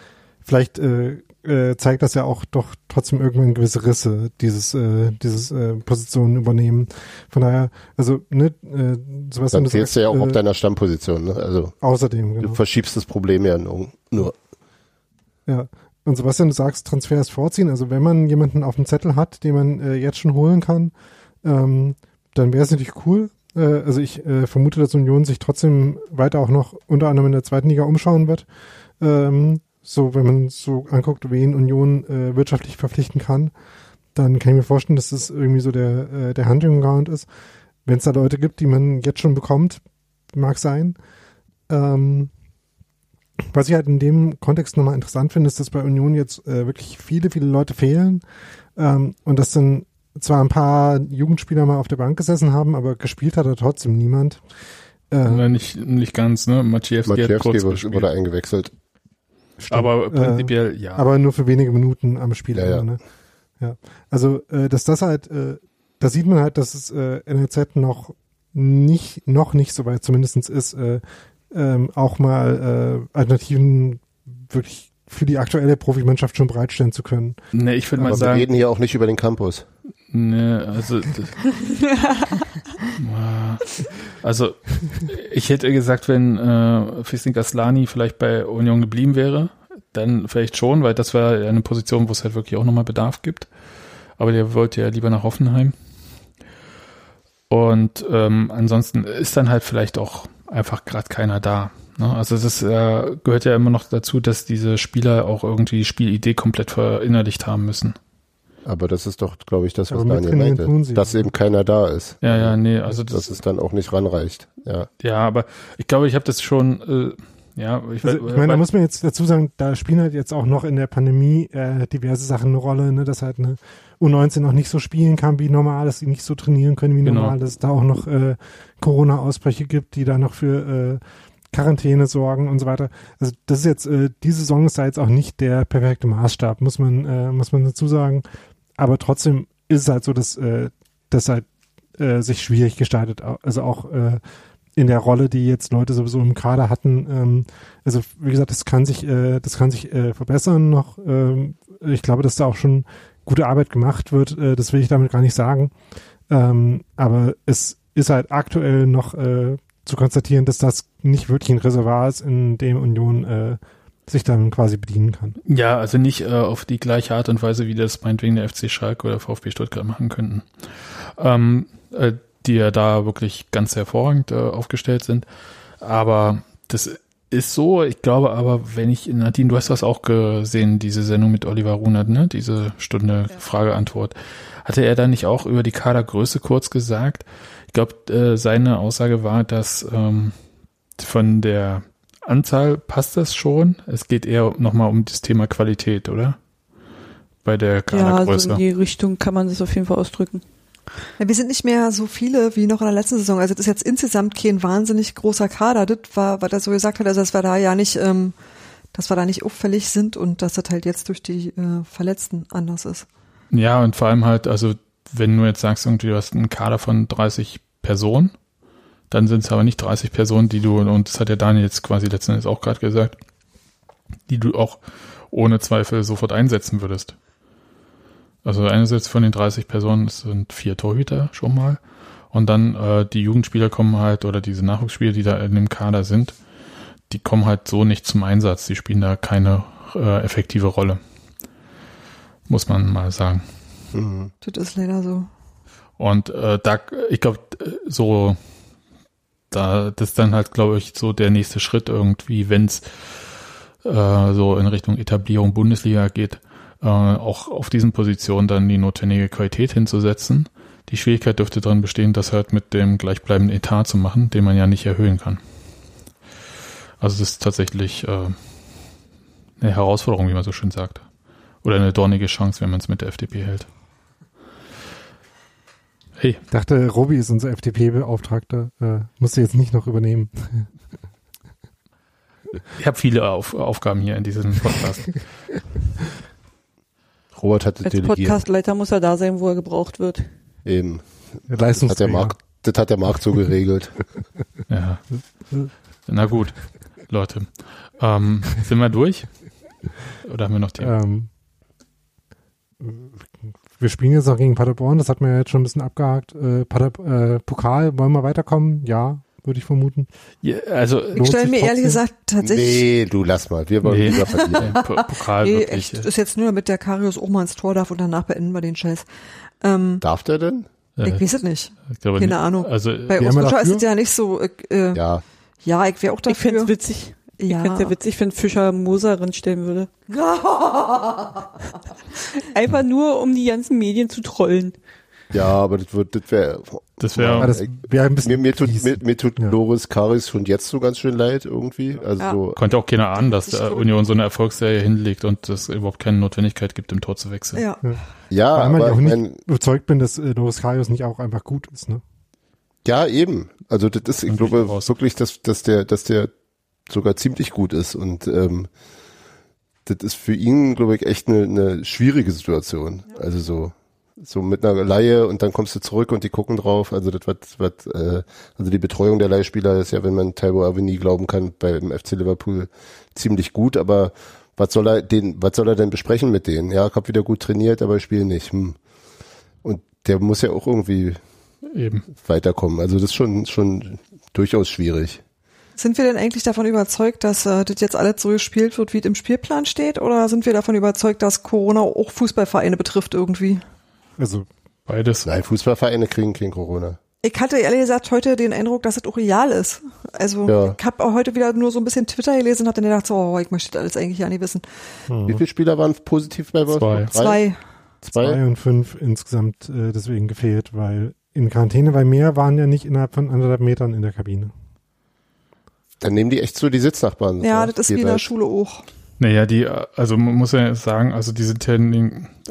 vielleicht äh, äh, zeigt das ja auch doch trotzdem irgendwann gewisse Risse, dieses äh, dieses äh, Positionen übernehmen. Von daher, also ne, äh, Sebastian, dann du sagst, du ja auch auf äh, deiner Stammposition. Ne? Also außerdem, du genau. verschiebst das Problem ja nur. Ja. Und Sebastian, du sagst Transfers vorziehen. Also wenn man jemanden auf dem Zettel hat, den man äh, jetzt schon holen kann, ähm, dann wäre es natürlich cool. Äh, also ich äh, vermute, dass Union sich trotzdem weiter auch noch unter anderem in der zweiten Liga umschauen wird. Ähm, so, wenn man so anguckt, wen Union äh, wirtschaftlich verpflichten kann, dann kann ich mir vorstellen, dass das irgendwie so der, äh, der Hunting Ground ist. Wenn es da Leute gibt, die man jetzt schon bekommt, mag sein. Ähm, was ich halt in dem Kontext nochmal interessant finde, ist, dass bei Union jetzt äh, wirklich viele, viele Leute fehlen ähm, und dass dann zwar ein paar Jugendspieler mal auf der Bank gesessen haben, aber gespielt hat er trotzdem niemand. Äh, Äh, nicht, nicht ganz, ne? Maciejewski hat kurz Maciejewski wurde eingewechselt. stimmt. Aber Äh, prinzipiell, ja. Aber nur für wenige Minuten am Spiel. Ja, ja. Ne? ja. Also, äh, dass das halt, äh, da sieht man halt, dass es äh, NLZ noch nicht, noch nicht so weit zumindestens ist, äh, ähm, auch mal äh, Alternativen wirklich für die aktuelle Profimannschaft schon bereitstellen zu können. ne, ich würde mal Aber wir sagen, reden hier auch nicht über den Campus. Ne, also [laughs] also ich hätte gesagt, wenn äh, Fisnik Aslani vielleicht bei Union geblieben wäre, dann vielleicht schon, weil das wäre eine Position, wo es halt wirklich auch nochmal Bedarf gibt. Aber der wollte ja lieber nach Hoffenheim. Und ähm, ansonsten ist dann halt vielleicht auch einfach gerade keiner da. Ne? Also das äh, gehört ja immer noch dazu, dass diese Spieler auch irgendwie die Spielidee komplett verinnerlicht haben müssen. Aber das ist doch, glaube ich, das, was Aber Daniel meinte. Dass eben keiner da ist. Ja, ja, nee, also das, dass es dann auch nicht ranreicht. Ja. Ja, aber ich glaube, ich habe das schon, äh, ja, ich, Also, ich meine, da muss man jetzt dazu sagen, da spielen halt jetzt auch noch in der Pandemie äh, diverse Sachen eine Rolle, ne, dass halt eine U19 noch nicht so spielen kann wie normal, dass sie nicht so trainieren können wie Genau. normal, dass es da auch noch äh, Corona-Ausbrüche gibt, die da noch für äh, Quarantäne sorgen und so weiter. Also das ist jetzt, äh, die Saison ist da jetzt auch nicht der perfekte Maßstab, muss man, äh, muss man dazu sagen. Aber trotzdem ist es halt so, dass äh, das halt äh, sich schwierig gestaltet, also auch äh, in der Rolle, die jetzt Leute sowieso im Kader hatten. Ähm, also wie gesagt, das kann sich, äh, das kann sich äh, verbessern noch. Ähm, ich glaube, dass da auch schon gute Arbeit gemacht wird. Äh, das will ich damit gar nicht sagen. Ähm, aber es ist halt aktuell noch äh, zu konstatieren, dass das nicht wirklich ein Reservoir ist, in dem Union äh, sich dann quasi bedienen kann. Ja, also nicht äh, auf die gleiche Art und Weise, wie das meinetwegen der FC Schalke oder VfB Stuttgart machen könnten. Ähm, äh, die ja da wirklich ganz hervorragend äh, aufgestellt sind. Aber das ist so, ich glaube aber, wenn ich, Nadine, du hast das auch gesehen, diese Sendung mit Oliver Runert, ne? Diese Stunde ja. Frage-Antwort. Hatte er da nicht auch über die Kadergröße kurz gesagt? Ich glaube, äh, seine Aussage war, dass ähm, von der Anzahl passt das schon. Es geht eher nochmal um das Thema Qualität, oder? Bei der Kadergröße. Ja, also in die Richtung kann man das auf jeden Fall ausdrücken. Ja, wir sind nicht mehr so viele wie noch in der letzten Saison. Also das ist jetzt insgesamt kein wahnsinnig großer Kader. Das war, was er so gesagt hat, also dass wir da ja nicht, ähm, dass wir da nicht auffällig sind und dass das halt jetzt durch die äh, Verletzten anders ist. Ja, und vor allem halt, also wenn du jetzt sagst, irgendwie du hast einen Kader von 30 Personen, dann sind es aber nicht 30 Personen, die du, und das hat der Daniel jetzt quasi letzten Endes auch gerade gesagt, die du auch ohne Zweifel sofort einsetzen würdest. Also einerseits von den 30 Personen sind vier Torhüter schon mal. Und dann äh, die Jugendspieler kommen halt, oder diese Nachwuchsspieler, die da in dem Kader sind, die kommen halt so nicht zum Einsatz. Die spielen da keine äh, effektive Rolle. Muss man mal sagen. Mhm. Das ist leider so. Und äh, da, ich glaube, so, da, das ist dann halt, glaube ich, so der nächste Schritt irgendwie, wenn es äh, so in Richtung Etablierung Bundesliga geht, äh, auch auf diesen Positionen dann die notwendige Qualität hinzusetzen. Die Schwierigkeit dürfte darin bestehen, das halt mit dem gleichbleibenden Etat zu machen, den man ja nicht erhöhen kann. Also das ist tatsächlich äh, eine Herausforderung, wie man so schön sagt. Oder eine dornige Chance, wenn man es mit der FDP hält. Hey. Ich dachte, Robi ist unser FDP-Beauftragter. Äh, musste jetzt nicht noch übernehmen. Ich habe viele Auf Aufgaben hier in diesem Podcast. [laughs] Robert hatte Als delegiert. Podcastleiter muss er da sein, wo er gebraucht wird. Eben. Das hat, der Markt, das hat der Markt so geregelt. [laughs] ja. Na gut, Leute. Ähm, sind wir durch? Oder haben wir noch Themen? Ähm, wir spielen jetzt noch gegen Paderborn, das hat man ja jetzt schon ein bisschen abgehakt. Äh, Pader, äh, Pokal, wollen wir weiterkommen? Ja würde ich vermuten. Ja, also ich stelle mir ehrlich gesagt tatsächlich. Nee, du lass mal, wir wollen nee. lieber verlieren. [laughs] Pokal nee, wirklich. Echt, ist jetzt nur, damit der Karius auch mal ins Tor darf und danach beenden wir den Scheiß. Ähm, darf der denn? Ich weiß es nicht. Keine nicht. Ahnung. Also, Bei Ostbuscher ist es ja nicht so. Äh, ja. Ja, ich wäre auch dafür. Ich fände es witzig. Ja. Ich fände es ja witzig, wenn Fischer Moser stellen würde. [laughs] Einfach nur, um die ganzen Medien zu trollen. Ja, aber das wird, das wäre, das wäre, das wär ein bisschen mir, mir tut, mir, mir tut ja. Loris Karis schon jetzt so ganz schön leid irgendwie. Also ja. so, konnte auch keiner ahnen, dass der Union so eine Erfolgsserie hinlegt und es überhaupt keine Notwendigkeit gibt, im Tor zu wechseln. Ja, ja, ja Weil aber ich auch nicht mein, überzeugt bin, dass äh, Loris Karius nicht auch einfach gut ist, ne? Ja, eben. Also das ist, ich glaube wirklich, dass, dass der, dass der sogar ziemlich gut ist und ähm, das ist für ihn, glaube ich, echt eine, eine schwierige Situation. Also so so mit einer Laie und dann kommst du zurück und die gucken drauf. Also das wird, wird äh, also die Betreuung der Leihspieler ist ja, wenn man Taibo Aveni glauben kann, beim FC Liverpool ziemlich gut, aber was soll er den, was soll er denn besprechen mit denen? Ja, ich habe wieder gut trainiert, aber ich spiele nicht. Hm. Und der muss ja auch irgendwie Eben. weiterkommen. Also das ist schon, schon durchaus schwierig. Sind wir denn eigentlich davon überzeugt, dass äh, das jetzt alles so gespielt wird, wie es im Spielplan steht? Oder sind wir davon überzeugt, dass Corona auch Fußballvereine betrifft irgendwie? Also beides. Nein, Fußballvereine kriegen kein Corona. Ich hatte ehrlich gesagt heute den Eindruck, dass es auch real ist. Also ja. ich habe auch heute wieder nur so ein bisschen Twitter gelesen und habe dann gedacht, so, oh, ich möchte das alles eigentlich ja nicht wissen. Mhm. Wie viele Spieler waren positiv bei Wolfsburg? Zwei. Zwei. Zwei. Zwei und fünf insgesamt äh, deswegen gefehlt, weil in Quarantäne, weil mehr waren ja nicht innerhalb von anderthalb Metern in der Kabine. Dann nehmen die echt so die Sitznachbarn. Ja, das ist wie in der Schule auch. Naja, die, also man muss ja sagen, also die sind ja,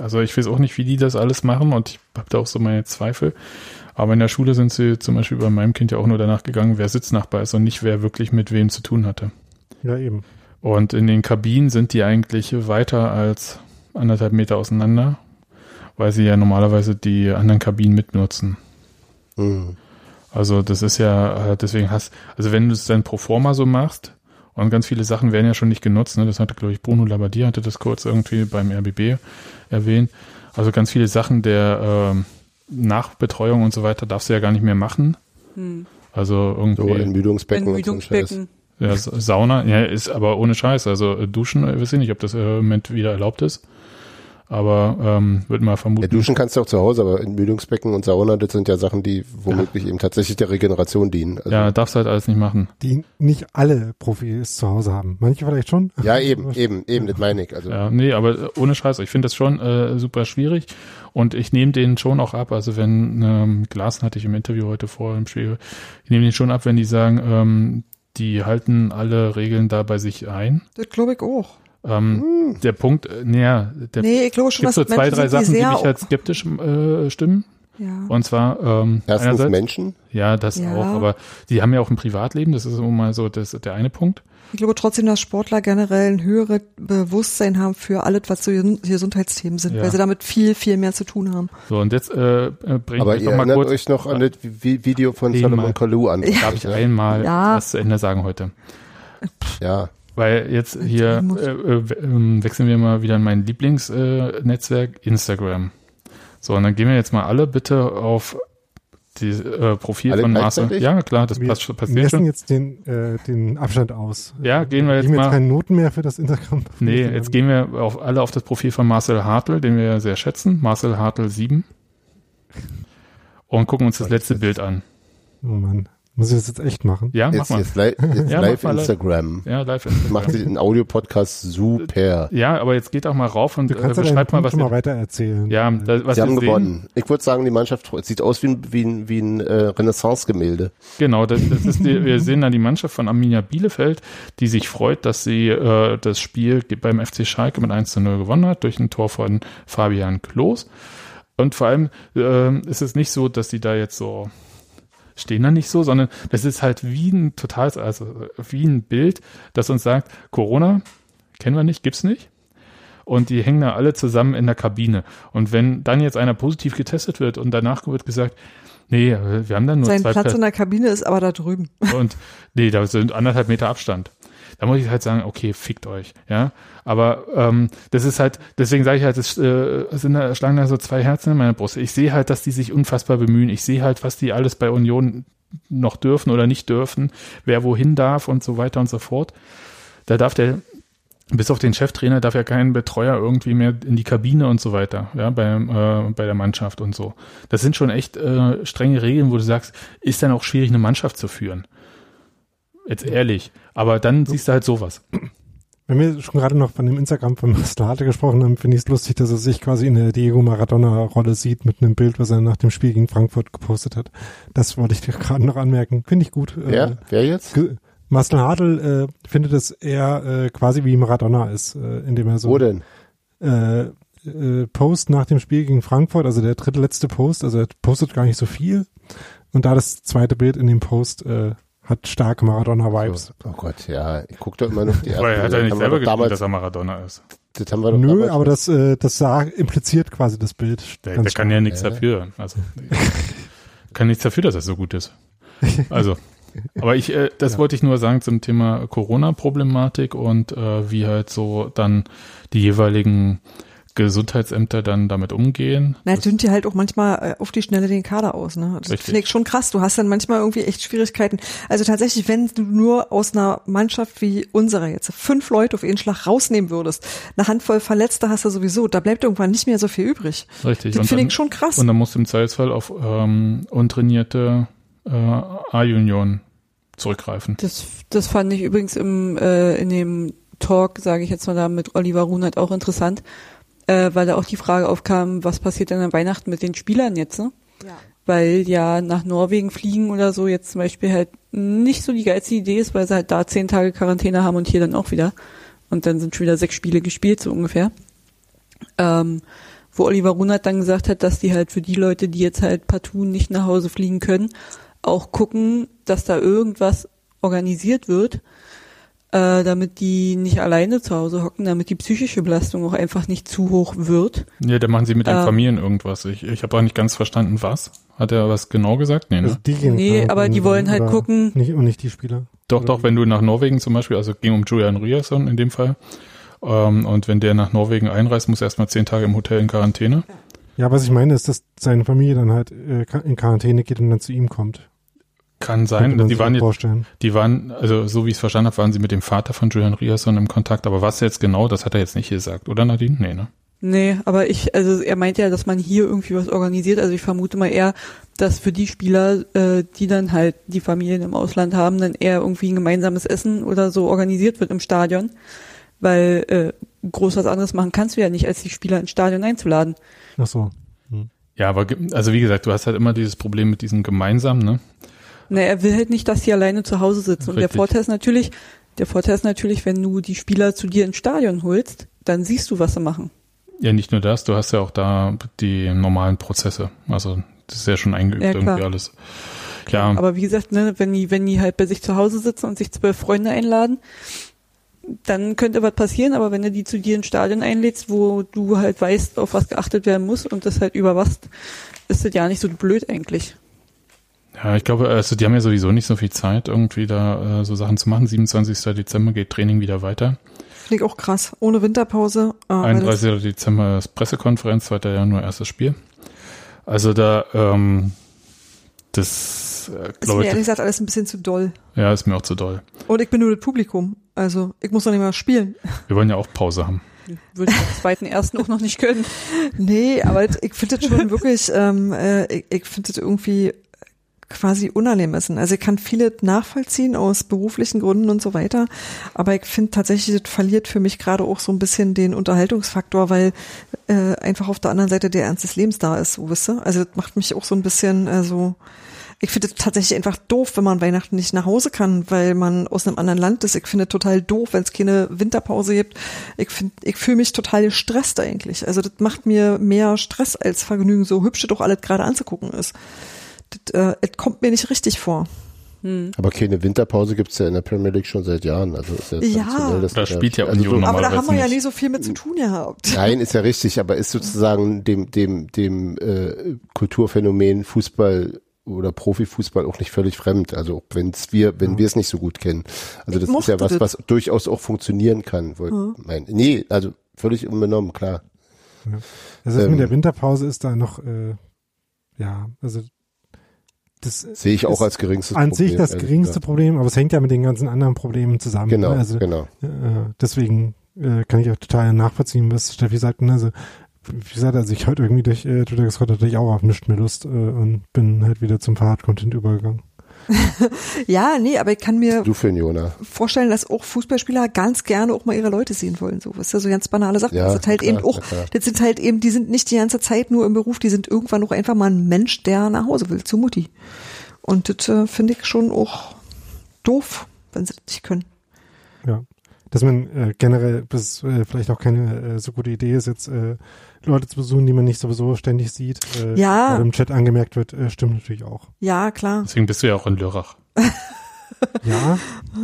also ich weiß auch nicht, wie die das alles machen und ich habe da auch so meine Zweifel. Aber in der Schule sind sie zum Beispiel bei meinem Kind ja auch nur danach gegangen, wer Sitznachbar ist und nicht wer wirklich mit wem zu tun hatte. Ja, eben. Und in den Kabinen sind die eigentlich weiter als anderthalb Meter auseinander, weil sie ja normalerweise die anderen Kabinen mitnutzen. Mhm. Also das ist ja, deswegen hast, also wenn du es dann pro forma so machst, und ganz viele Sachen werden ja schon nicht genutzt. Ne? Das hatte, glaube ich, Bruno Labbadia hatte das kurz irgendwie beim RBB erwähnt. Also ganz viele Sachen der äh, Nachbetreuung und so weiter darfst du ja gar nicht mehr machen. Hm. Also irgendwie. So Entmüdungsbecken. Entmüdungsbecken. Ja, Sa- Sauna, ja, ist aber ohne Scheiß. Also äh, Duschen, äh, weiß ich nicht, ob das äh, im Moment wieder erlaubt ist. Aber ähm, würde mal Ja, vermuten. duschen kannst du auch zu Hause, aber in Mühlungsbecken und Sauna, das sind ja Sachen, die womöglich eben tatsächlich der Regeneration dienen. Also, ja, darfst halt alles nicht machen. Die nicht alle Profis zu Hause haben. Manche vielleicht schon. ja, eben, [laughs] eben, eben, das meine ich. Also, Ja, nee, aber ohne Scheiß, ich finde das schon äh, super schwierig und ich nehme den schon auch ab. Also wenn ähm, Glasen hatte ich im Interview heute vor im Spiel, ich nehme den schon ab, wenn die sagen, ähm, die halten alle Regeln da bei sich ein. Das glaube ich auch. Ähm, Der Punkt, äh, naja, der Nee, ich glaube schon, gibt so zwei, Menschen drei die Sachen, die sehr mich halt skeptisch äh, stimmen. Ja. Und zwar ähm, Erstens einerseits, Menschen. ja, das Ja. auch, aber die haben ja auch ein Privatleben, das ist immer mal so das, der eine Punkt. Ich glaube trotzdem, dass Sportler generell ein höheres Bewusstsein haben für alles, was so Ges- Gesundheitsthemen sind, Ja. weil sie damit viel, viel mehr zu tun haben. So, und jetzt äh, äh, bringe Aber ich ihr mal erinnert kurz, euch noch an das Vi- Video von. Solomon Kalou an. darf ich einmal Ja. was zu Ende sagen heute. Ja. Weil jetzt hier äh, äh, we- ähm, wechseln wir mal wieder in mein Lieblingsnetzwerk, äh, Netzwerk, Instagram. So, und dann gehen wir jetzt mal alle bitte auf die äh, Profil Alle von Marcel. Ja, klar, das Wir passt, passiert messen schon. jetzt den, äh, den Abstand aus. Ja, gehen wir jetzt Geben wir mal- jetzt keine Noten mehr für das Instagram. Nee, jetzt gehen wir auf, alle auf das Profil von Marcel Hartl, den wir sehr schätzen. Marcel Hartl 7. Und gucken uns das letzte Bild an. Oh Mann. Muss ich das jetzt echt machen? Ja, mach Jetzt, mal. jetzt, li jetzt [laughs] Ja, live mach mal live. Instagram. Ja, live. Macht sich ein Audiopodcast super. Ja, aber jetzt geht auch mal rauf und Du äh, beschreibt mal, was mal ihr, weiter erzählen. ja, da, was Sie wir haben sehen. gewonnen. Ich würde sagen, die Mannschaft sieht aus wie ein, wie ein, wie ein äh, Renaissance-Gemälde. Genau, das, das ist die, wir sehen dann die Mannschaft von Arminia Bielefeld, die sich freut, dass sie äh, das Spiel beim FC Schalke mit 1 zu 0 gewonnen hat, durch ein Tor von Fabian Klos. Und vor allem äh, ist es nicht so, dass die da jetzt so stehen da nicht so, sondern das ist halt wie ein total, also wie ein Bild, das uns sagt, Corona kennen wir nicht, gibt's nicht. Und die hängen da alle zusammen in der Kabine. Und wenn dann jetzt einer positiv getestet wird und danach wird gesagt, nee, wir haben dann nur Sein zwei Platz Plätze. in der Kabine ist aber da drüben. Und nee, da sind anderthalb Meter Abstand. Da muss ich halt sagen, okay, fickt euch, ja. Aber ähm, das ist halt, deswegen sage ich halt, es äh, sind da, schlagen da so zwei Herzen in meiner Brust. Ich sehe halt, dass die sich unfassbar bemühen. Ich sehe halt, was die alles bei Union noch dürfen oder nicht dürfen, wer wohin darf und so weiter und so fort. Da darf der, bis auf den Cheftrainer, darf ja kein Betreuer irgendwie mehr in die Kabine und so weiter, ja, beim, äh, bei der Mannschaft und so. Das sind schon echt äh, strenge Regeln, wo du sagst, ist dann auch schwierig, eine Mannschaft zu führen. Jetzt ehrlich. Aber dann siehst du halt sowas. Wenn wir schon gerade noch von dem Instagram von Slate gesprochen haben, finde ich es lustig, dass er sich quasi in der Diego Maradona-Rolle sieht mit einem Bild, was er nach dem Spiel gegen Frankfurt gepostet hat. Das wollte ich dir [laughs] gerade noch anmerken. Finde ich gut. Wer? Äh, Wer jetzt? Marcel Hartl äh, findet, dass er äh, quasi wie Maradona ist, äh, indem er so Wo denn? äh, äh, Post nach dem Spiel gegen Frankfurt, also der dritte letzte Post, also er postet gar nicht so viel. Und da das zweite Bild in dem Post äh, hat starke Maradona-Vibes. Oh Gott, ja. Ich gucke doch immer noch die [laughs] Aber er hat ja nicht selber damals, dass er Maradona ist. das haben wir doch Nö, aber das, äh, das sah, impliziert quasi das Bild. Der, der kann ja nichts Ja. dafür. Also [laughs] kann nichts dafür, dass er so gut ist. Also, aber ich, äh, das Ja. wollte ich nur sagen zum Thema Corona-Problematik und äh, wie halt so dann die jeweiligen Gesundheitsämter dann damit umgehen. Na, Das- dünnt dir halt auch manchmal äh, auf die Schnelle den Kader aus, ne? Das Richtig. finde ich schon krass. Du hast dann manchmal irgendwie echt Schwierigkeiten. Also tatsächlich, wenn du nur aus einer Mannschaft wie unserer jetzt fünf Leute auf einen Schlag rausnehmen würdest, eine Handvoll Verletzte hast du sowieso, da bleibt irgendwann nicht mehr so viel übrig. Richtig. Das finde ich schon krass. Und dann musst du im Zweifelsfall auf ähm, untrainierte äh, A-Union zurückgreifen. Das, das fand ich übrigens im, äh, in dem Talk, sage ich jetzt mal da mit Oliver Runert auch interessant, äh, weil da auch die Frage aufkam, was passiert denn an Weihnachten mit den Spielern jetzt, ne? Ja. Weil ja nach Norwegen fliegen oder so jetzt zum Beispiel halt nicht so die geilste Idee ist, weil sie halt da zehn Tage Quarantäne haben und hier dann auch wieder. Und dann sind schon wieder sechs Spiele gespielt, so ungefähr. Ähm, wo Oliver Runert dann gesagt hat, dass die halt für die Leute, die jetzt halt partout nicht nach Hause fliegen können, auch gucken, dass da irgendwas organisiert wird, äh, damit die nicht alleine zu Hause hocken, damit die psychische Belastung auch einfach nicht zu hoch wird. Ja, da machen sie mit den Ähm. Familien irgendwas. Ich, ich habe auch nicht ganz verstanden, was. Hat er was genau gesagt? Nee, ne? Also die gehen Nee, aber die wollen halt gucken- Nicht, und nicht die Spieler. Doch, Oder doch, wenn du nach Norwegen zum Beispiel, also ging um Julian Ryerson in dem Fall, ähm, und wenn der nach Norwegen einreist, muss er erstmal zehn Tage im Hotel in Quarantäne. Ja, was ich meine ist, dass seine Familie dann halt äh, in Quarantäne geht und dann zu ihm kommt. Kann sein. Die waren jetzt, die waren, also so wie ich es verstanden habe, waren sie mit dem Vater von Julian Riasson im Kontakt. Aber was jetzt genau, das hat er jetzt nicht gesagt, oder Nadine? Nee, ne? Nee, aber ich, also er meint ja, dass man hier irgendwie was organisiert. Also ich vermute mal eher, dass für die Spieler, äh, die dann halt die Familien im Ausland haben, dann eher irgendwie ein gemeinsames Essen oder so organisiert wird im Stadion. Weil äh, groß was anderes machen kannst du ja nicht, als die Spieler ins Stadion einzuladen. Ach so. Ja, aber also wie gesagt, du hast halt immer dieses Problem mit diesem gemeinsam, ne? Na, er will halt nicht, dass die alleine zu Hause sitzen. Und der Richtig. Vorteil ist natürlich, der Vorteil ist natürlich, wenn du die Spieler zu dir ins Stadion holst, dann siehst du, was sie machen. Ja, nicht nur das, du hast ja auch da die normalen Prozesse. Also das ist ja schon eingeübt Ja, klar. irgendwie alles. Ja, Aber wie gesagt, ne, wenn die, wenn die halt bei sich zu Hause sitzen und sich zwölf Freunde einladen, dann könnte was passieren, aber wenn du die zu dir ins Stadion einlädst, wo du halt weißt, auf was geachtet werden muss und das halt überwachst, ist das ja nicht so blöd eigentlich. Ja, ich glaube, also die haben ja sowieso nicht so viel Zeit, irgendwie da äh, so Sachen zu machen. 27. Dezember geht Training wieder weiter. Finde ich auch krass. Ohne Winterpause. Äh, weil das- 31. Dezember ist Pressekonferenz, 2. Januar erstes Spiel. Also da, ähm, das äh, ist glaube mir ich, ehrlich gesagt alles ein bisschen zu doll. ja, ist mir auch zu doll. Und ich bin nur das Publikum. Also ich muss doch nicht mal spielen. Wir wollen ja auch Pause haben. Würde ich am zweiten ersten auch noch nicht können. [laughs] Nee, aber ich finde das schon wirklich, ähm, äh, ich, ich finde das irgendwie quasi unangemessen. Also ich kann viele nachvollziehen aus beruflichen Gründen und so weiter, aber ich finde tatsächlich, das verliert für mich gerade auch so ein bisschen den Unterhaltungsfaktor, weil äh, einfach auf der anderen Seite der Ernst des Lebens da ist, so wisst ihr? Also das macht mich auch so ein bisschen äh, so, ich finde es tatsächlich einfach doof, wenn man Weihnachten nicht nach Hause kann, weil man aus einem anderen Land ist. Ich finde total doof, wenn es keine Winterpause gibt. Ich finde, ich fühle mich total gestresst eigentlich. Also das macht mir mehr Stress als Vergnügen, so hübsch doch alles gerade anzugucken ist. Das, äh, es kommt mir nicht richtig vor. Aber keine Winterpause gibt's ja in der Premier League schon seit Jahren. Also ist ja, Ja. dass Da spielt ja also Union so, Aber da haben wir ja nicht. nie so viel mit zu tun gehabt. Nein, ist ja [laughs] richtig, aber ist sozusagen dem, dem, dem äh, Kulturphänomen Fußball oder Profifußball auch nicht völlig fremd. Also wenn's wir, wenn wir es nicht so gut kennen. Also Ich das ist ja was, das. was durchaus auch funktionieren kann. Wollt, mein, nee, also völlig unbenommen, klar. Also das Ähm. mit der Winterpause ist da noch, äh, ja, also das Sehe ich auch als geringstes an Problem. sich das geringste gesagt. Problem, aber es hängt ja mit den ganzen anderen Problemen zusammen. Genau, ne? Also genau. äh, deswegen äh, kann ich auch total nachvollziehen, was Steffi sagt. ne? Also wie gesagt, also ich heute irgendwie durch äh, Twitter gescrollt hatte ich auch auf nichts mehr Lust äh, und bin halt wieder zum Fahrrad-Content übergegangen. [laughs] Ja, nee, aber ich kann mir Du für Jona. vorstellen, dass auch Fußballspieler ganz gerne auch mal ihre Leute sehen wollen. So, das ist ja so ganz banale Sachen. Ja, das sind halt klar, eben auch, das sind halt eben, die sind nicht die ganze Zeit nur im Beruf, die sind irgendwann auch einfach mal ein Mensch, der nach Hause will, zu Mutti. Und das äh, finde ich schon auch doof, wenn sie das nicht können. Ja. Dass man äh, generell, bis äh, vielleicht auch keine äh, so gute Idee ist, jetzt äh, Leute zu besuchen, die man nicht sowieso ständig sieht, äh, Ja. im Chat angemerkt wird, äh, stimmt natürlich auch. Ja, klar. Deswegen bist du ja auch in Lörrach. [laughs] Ja,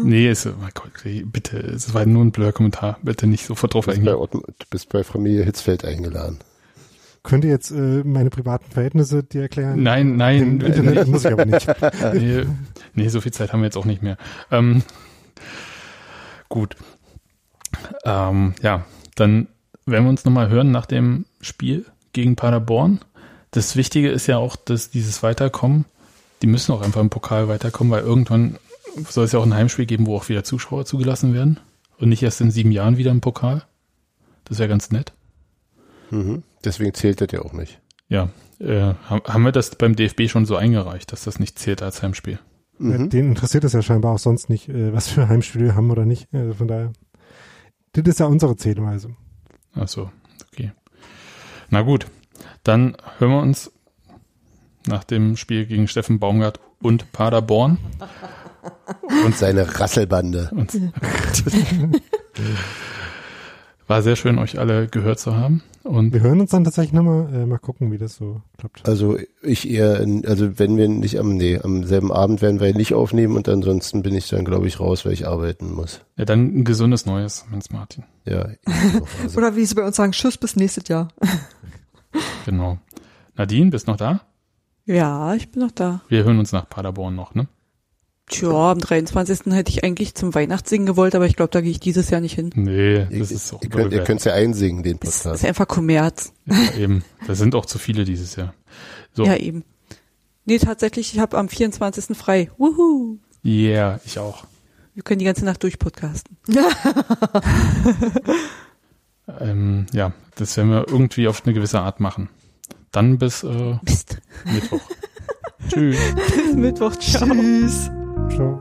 Nee, ist, oh mein Gott, bitte, es war nur ein blöder Kommentar. Bitte nicht sofort drauf Du bist, bei, eingehen. Du bist bei Familie Hitzfeld eingeladen. könnt ihr jetzt äh, meine privaten Verhältnisse dir erklären? Nein, nein, Im Internet muss ich aber nicht. [laughs] nee, nee, so viel Zeit haben wir jetzt auch nicht mehr. Ähm, gut. Ähm, ja, dann werden wir uns nochmal hören nach dem Spiel gegen Paderborn. Das Wichtige ist ja auch, dass dieses Weiterkommen, die müssen auch einfach im Pokal weiterkommen, weil irgendwann soll es ja auch ein Heimspiel geben, wo auch wieder Zuschauer zugelassen werden. Und nicht erst in sieben Jahren wieder im Pokal. Das wäre ganz nett. Mhm. Deswegen zählt das ja auch nicht. Ja, äh, haben wir das beim DFB schon so eingereicht, dass das nicht zählt als Heimspiel? Mhm. Den interessiert es ja scheinbar auch sonst nicht, äh, was für Heimspiele wir haben oder nicht. Also von daher, das ist ja unsere Zählweise. Ach so, okay. Na gut, dann hören wir uns nach dem Spiel gegen Steffen Baumgart und Paderborn. Und seine Rasselbande. Und [laughs] [laughs] War sehr schön, euch alle gehört zu haben. Und Wir hören uns dann tatsächlich nochmal, äh, mal gucken, wie das so klappt. Also ich eher, in, also wenn wir nicht am, nee, am selben Abend werden wir nicht aufnehmen und ansonsten bin ich dann, glaube ich, raus, weil ich arbeiten muss. ja, dann ein gesundes Neues, Mensch Martin. Ja. Also, [laughs] Oder wie sie bei uns sagen, Tschüss bis nächstes Jahr. [laughs] Genau. Nadine, bist noch da? Ja, ich bin noch da. Wir hören uns nach Paderborn noch, ne? Tja, am 23. hätte ich eigentlich zum Weihnachtssingen gewollt, aber ich glaube, da gehe ich dieses Jahr nicht hin. Nee, das ich, ist auch Ihr könnt, ihr könnt's ja einsingen, den Podcast. Das ist einfach Kommerz. Ja, eben. Da sind auch zu viele dieses Jahr. So. Ja, eben. Nee, tatsächlich, ich habe am 24. frei. Wuhu! Yeah, ich auch. Wir können die ganze Nacht durchpodcasten. [laughs] ähm, ja, das werden wir irgendwie auf eine gewisse Art machen. Dann bis äh, Mittwoch. Tschüss. [laughs] Bis Mittwoch. Ciao. Tschüss. 说